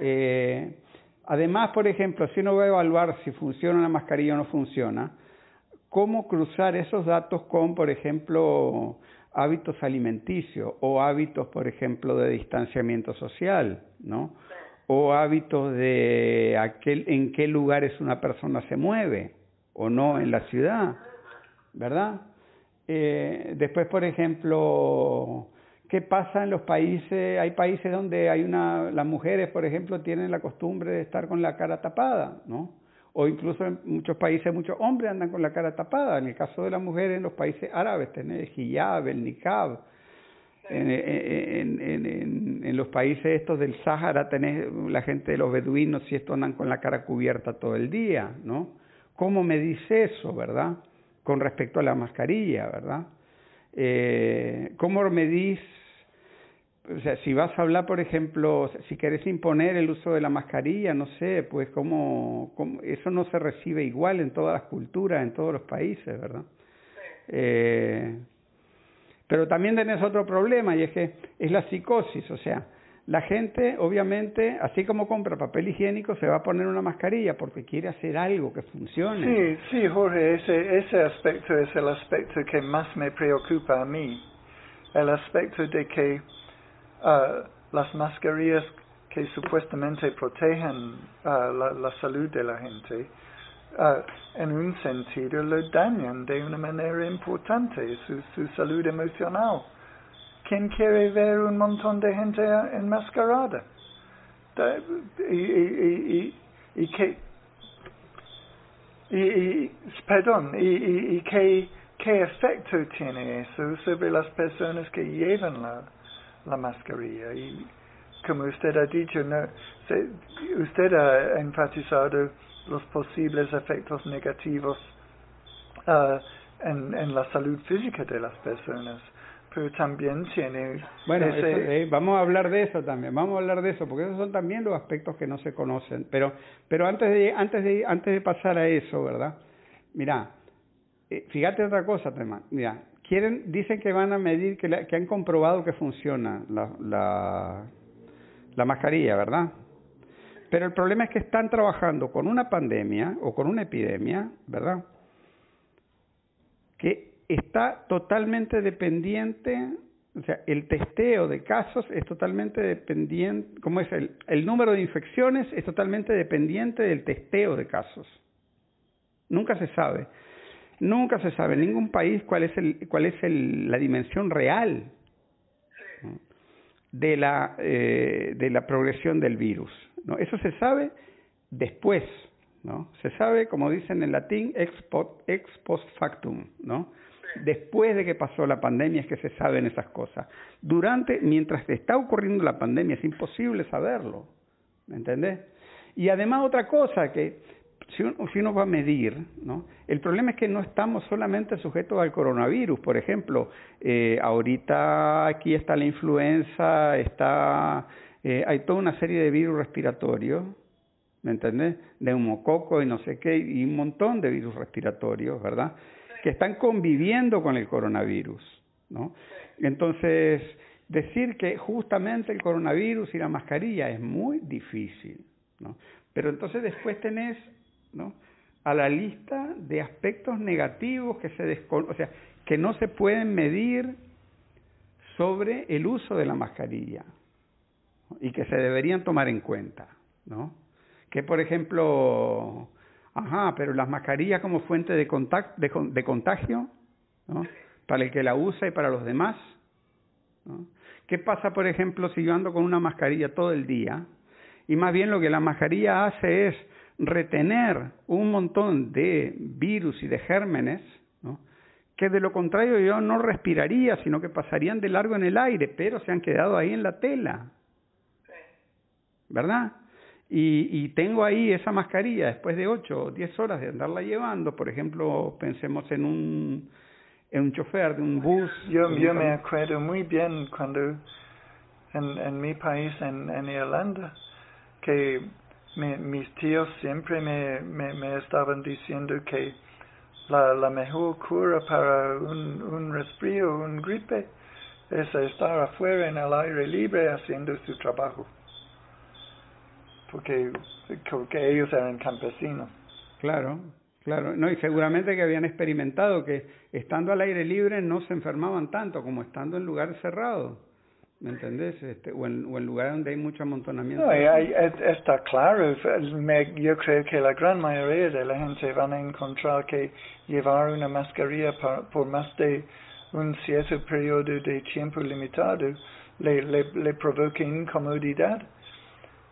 Eh, además, por ejemplo, si uno va a evaluar si funciona una mascarilla o no funciona, cómo cruzar esos datos con, por ejemplo, hábitos alimenticios o hábitos, por ejemplo, de distanciamiento social, ¿no? O hábitos de aquel, en qué lugares una persona se mueve o no en la ciudad, ¿verdad? Eh, después, por ejemplo, ¿qué pasa en los países? Hay países donde hay una, las mujeres, por ejemplo, tienen la costumbre de estar con la cara tapada, ¿no? o incluso en muchos países muchos hombres andan con la cara tapada. En el caso de las mujeres en los países árabes tenés el hijab, el niqab. En, en, en, los países estos del Sáhara tenés la gente de los beduinos y estos andan con la cara cubierta todo el día, ¿no? ¿Cómo me dice eso, verdad? Con respecto a la mascarilla, ¿verdad? Eh, ¿Cómo medís o sea, si vas a hablar, por ejemplo, si querés imponer el uso de la mascarilla, no sé, pues cómo, eso no se recibe igual en todas las culturas, en todos los países, ¿verdad? Eh, pero también tenés otro problema y es que es la psicosis, o sea, la gente obviamente, así como compra papel higiénico, se va a poner una mascarilla porque quiere hacer algo que funcione. Sí, sí, Jorge, ese, ese aspecto es el aspecto que más me preocupa a mí, el aspecto de que uh, las mascarillas que supuestamente protegen uh, la, salud de la gente, uh, en un sentido lo dañan de una manera importante su, su salud emocional. ¿Quién quiere ver un montón de gente enmascarada? y, y, y, y, que y, y, qué, efecto tiene eso sobre las personas que llevan la, la mascarilla. Y como usted ha dicho, usted ha enfatizado los posibles efectos negativos en, en la salud física de las personas pero también tiene bueno eh, vamos a hablar de eso también vamos a hablar de eso porque esos son también los aspectos que no se conocen pero pero antes de antes de antes de pasar a eso verdad mira eh, fíjate otra cosa tema mira quieren, dicen que van a medir, que, que han comprobado que funciona la, la, la mascarilla, ¿verdad? Pero el problema es que están trabajando con una pandemia o con una epidemia, ¿verdad? Que está totalmente dependiente, o sea, el testeo de casos es totalmente dependiente, ¿cómo es? El, el número de infecciones es totalmente dependiente del testeo de casos. Nunca se sabe. Nunca se sabe en ningún país cuál es, el, cuál es el, la dimensión real de la, eh, de la progresión del virus. ¿no? Eso se sabe después. ¿no? Se sabe, como dicen en latín, ex, ex post factum. ¿no? Después de que pasó la pandemia es que se saben esas cosas. Durante, mientras está ocurriendo la pandemia, es imposible saberlo. ¿Me entendés? Y además otra cosa que si uno, si uno va a medir, ¿no? el problema es que no estamos solamente sujetos al coronavirus. Por ejemplo, eh, ahorita aquí está la influenza, está, eh, hay toda una serie de virus respiratorios, ¿me entendés? Neumococo y no sé qué, y un montón de virus respiratorios, ¿verdad? Que están conviviendo con el coronavirus, ¿no? Entonces, decir que justamente el coronavirus y la mascarilla es muy difícil, ¿no? Pero entonces después tenés, ¿no? A la lista de aspectos negativos que se o sea, que no se pueden medir sobre el uso de la mascarilla y que se deberían tomar en cuenta, ¿no? Que por ejemplo, ajá, pero las mascarillas como fuente de, de, de contagio, ¿no? Para el que la usa y para los demás, ¿no? ¿Qué pasa, por ejemplo, si yo ando con una mascarilla todo el día? Y más bien lo que la mascarilla hace es retener un montón de virus y de gérmenes, ¿no? que de lo contrario yo no respiraría, sino que pasarían de largo en el aire, pero se han quedado ahí en la tela. ¿Verdad? Y, y tengo ahí esa mascarilla después de 8 o 10 horas de andarla llevando, por ejemplo, pensemos en un en un chofer de un bus. Yo, yo me acuerdo muy bien cuando en, en mi país, en, en Irlanda, que mis tíos siempre me, me, me, estaban diciendo que la, la mejor cura para un, un resfrío, un gripe, es estar afuera en el aire libre haciendo su trabajo. Porque, porque ellos eran campesinos. Claro, Claro, no, y seguramente que habían experimentado que estando al aire libre no se enfermaban tanto como estando en lugares cerrados, ¿me entendés? Este, o, en, o en lugares donde hay mucho amontonamiento. No, hay, está claro, yo creo que la gran mayoría de la gente van a encontrar que llevar una mascarilla por, más de un cierto periodo de tiempo limitado le, le, le provoca incomodidad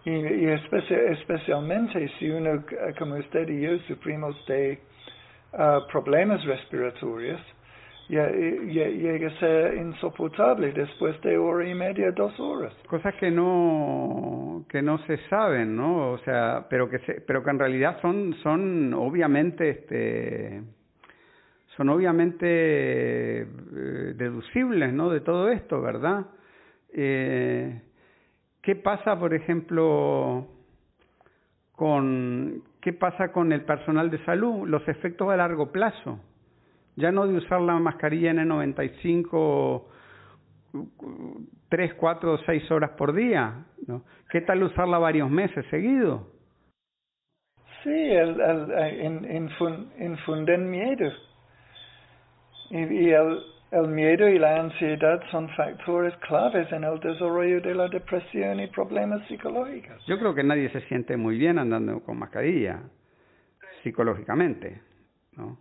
y, especialmente si uno, como usted y yo, sufrimos de uh, problemas respiratorios, llega a ser insoportable después de hora y media, dos horas. Cosas que no que no se saben, ¿no? O sea, pero que se, pero que en realidad son son obviamente este son obviamente eh, deducibles, ¿no? De todo esto, ¿verdad? Eh, ¿Qué pasa, por ejemplo, con qué pasa con el personal de salud? Los efectos a largo plazo. Ya no de usar la mascarilla N95 tres, cuatro, seis horas por día. ¿no? ¿Qué tal usarla varios meses seguidos? Sí, el, el, infunden miedo. Y, y el, el miedo y la ansiedad son factores claves en el desarrollo de la depresión y problemas psicológicos. Yo creo que nadie se siente muy bien andando con mascarilla, psicológicamente, ¿no?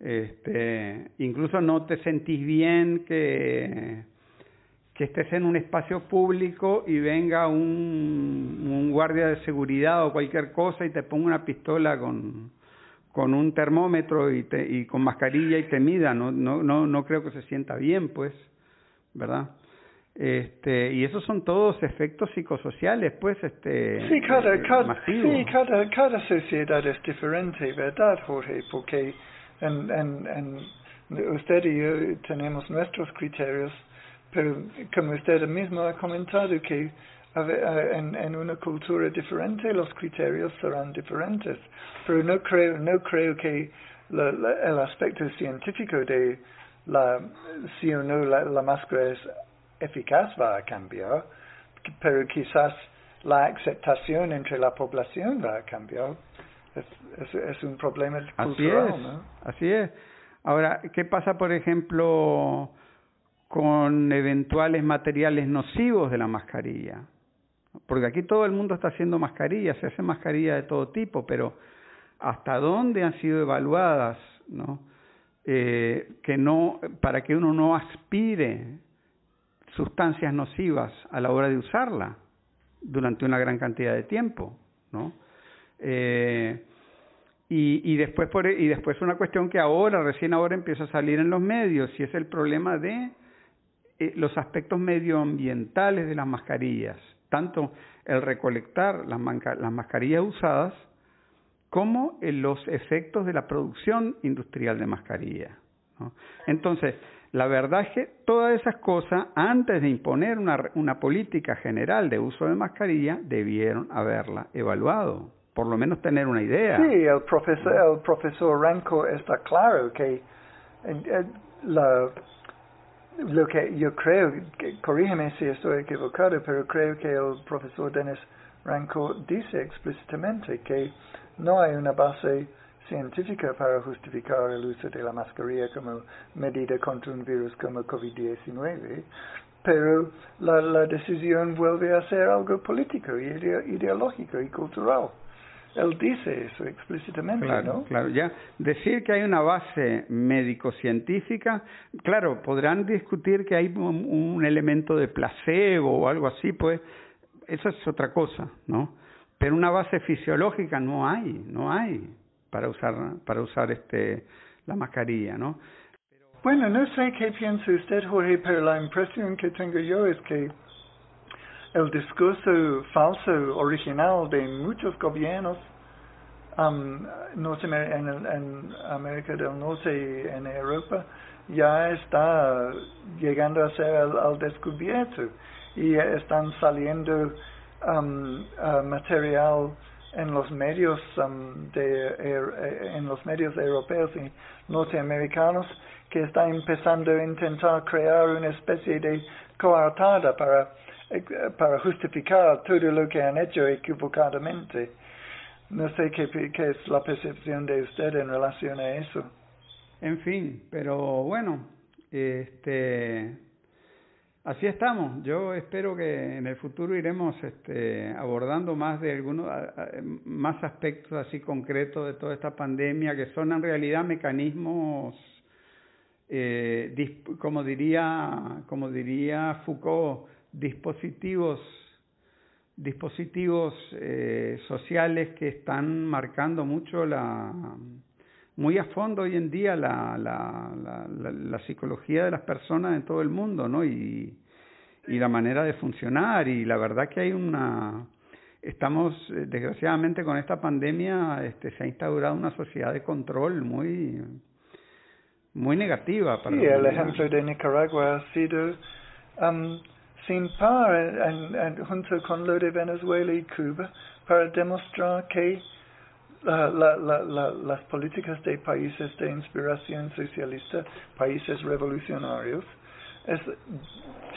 Este, incluso no te sentís bien que, que estés en un espacio público y venga un, un guardia de seguridad o cualquier cosa y te ponga una pistola con, con un termómetro y, te, y con mascarilla y te mida, no, no, no, no creo que se sienta bien, pues, ¿verdad? Este, y esos son todos efectos psicosociales, pues, este, sí, cada, eh, cada, sí, cada, cada sociedad es diferente, ¿verdad, Jorge? Porque en, en, en usted y yo tenemos nuestros criterios, pero como usted mismo ha comentado que en, en una cultura diferente los criterios serán diferentes. Pero no creo, no creo que la, la, el aspecto científico de la, si o no la, la máscara es eficaz va a cambiar, pero quizás la aceptación entre la población va a cambiar. Es, es, es un problema cultural, así es, ¿no? Así es. Ahora, ¿qué pasa, por ejemplo, con eventuales materiales nocivos de la mascarilla? Porque aquí todo el mundo está haciendo mascarillas, se hace mascarillas de todo tipo, pero hasta dónde han sido evaluadas, ¿no? Eh, que no, para que uno no aspire sustancias nocivas a la hora de usarla durante una gran cantidad de tiempo, ¿no? Eh, y, y después por, y después una cuestión que ahora recién ahora empieza a salir en los medios y es el problema de eh, los aspectos medioambientales de las mascarillas tanto el recolectar las, las mascarillas usadas como en los efectos de la producción industrial de mascarillas. ¿no? Entonces, la verdad es que todas esas cosas, antes de imponer una, una política general de uso de mascarilla, debieron haberla evaluado por lo menos tener una idea. Sí, el profesor, el profesor Ranco está claro que la, lo que yo creo, que, corrígeme si estoy equivocado, pero creo que el profesor Dennis Ranco dice explícitamente que no hay una base científica para justificar el uso de la mascarilla como medida contra un virus como COVID-19, pero la, decisión vuelve a ser algo político, ideológico y cultural. Él dice eso explícitamente, claro, Claro, ya decir que hay una base médico-científica, claro, podrán discutir que hay un, un, elemento de placebo o algo así, pues eso es otra cosa, ¿no? Pero una base fisiológica no hay, no hay para usar para usar este la mascarilla, ¿no? Bueno, no sé qué piensa usted, Jorge, pero la impresión que tengo yo es que el discurso falso original de muchos gobiernos um, en, en, América del Norte y en Europa ya está llegando a ser al, descubierto. Y están saliendo um, material en los medios um, er, en los medios europeos y norteamericanos que está empezando a intentar crear una especie de coartada para, eh, para justificar todo lo que han hecho equivocadamente. No sé qué, qué es la percepción de usted en relación a eso. En fin, pero bueno, este, así estamos. Yo espero que en el futuro iremos este, abordando más de algunos más aspectos así concretos de toda esta pandemia que son en realidad mecanismos eh, como diría como diría Foucault dispositivos dispositivos eh, sociales que están marcando mucho la muy a fondo hoy en día la, la, la, la, psicología de las personas en todo el mundo no y, y la manera de funcionar. Y la verdad que hay una estamos eh, desgraciadamente con esta pandemia este se ha instaurado una sociedad de control muy muy negativa para sí, el ejemplo de Nicaragua ha sido um, sin par en, junto con lo de Venezuela y Cuba para demostrar que la, la, la, las políticas de países de inspiración socialista, países revolucionarios, es,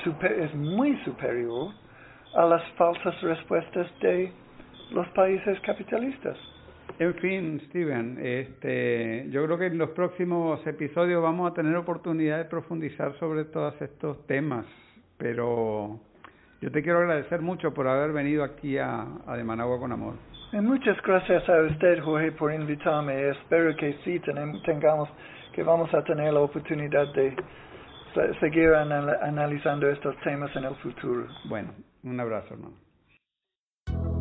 es muy superior a las falsas respuestas de los países capitalistas. En fin, Steven, este, yo creo que en los próximos episodios vamos a tener oportunidad de profundizar sobre todos estos temas, pero yo te quiero agradecer mucho por haber venido aquí a, a De Managua con Amor. muchas gracias a usted, Jorge, por invitarme. Espero que sí tengamos, que vamos a tener la oportunidad de seguir analizando estos temas en el futuro. Bueno, un abrazo, hermano.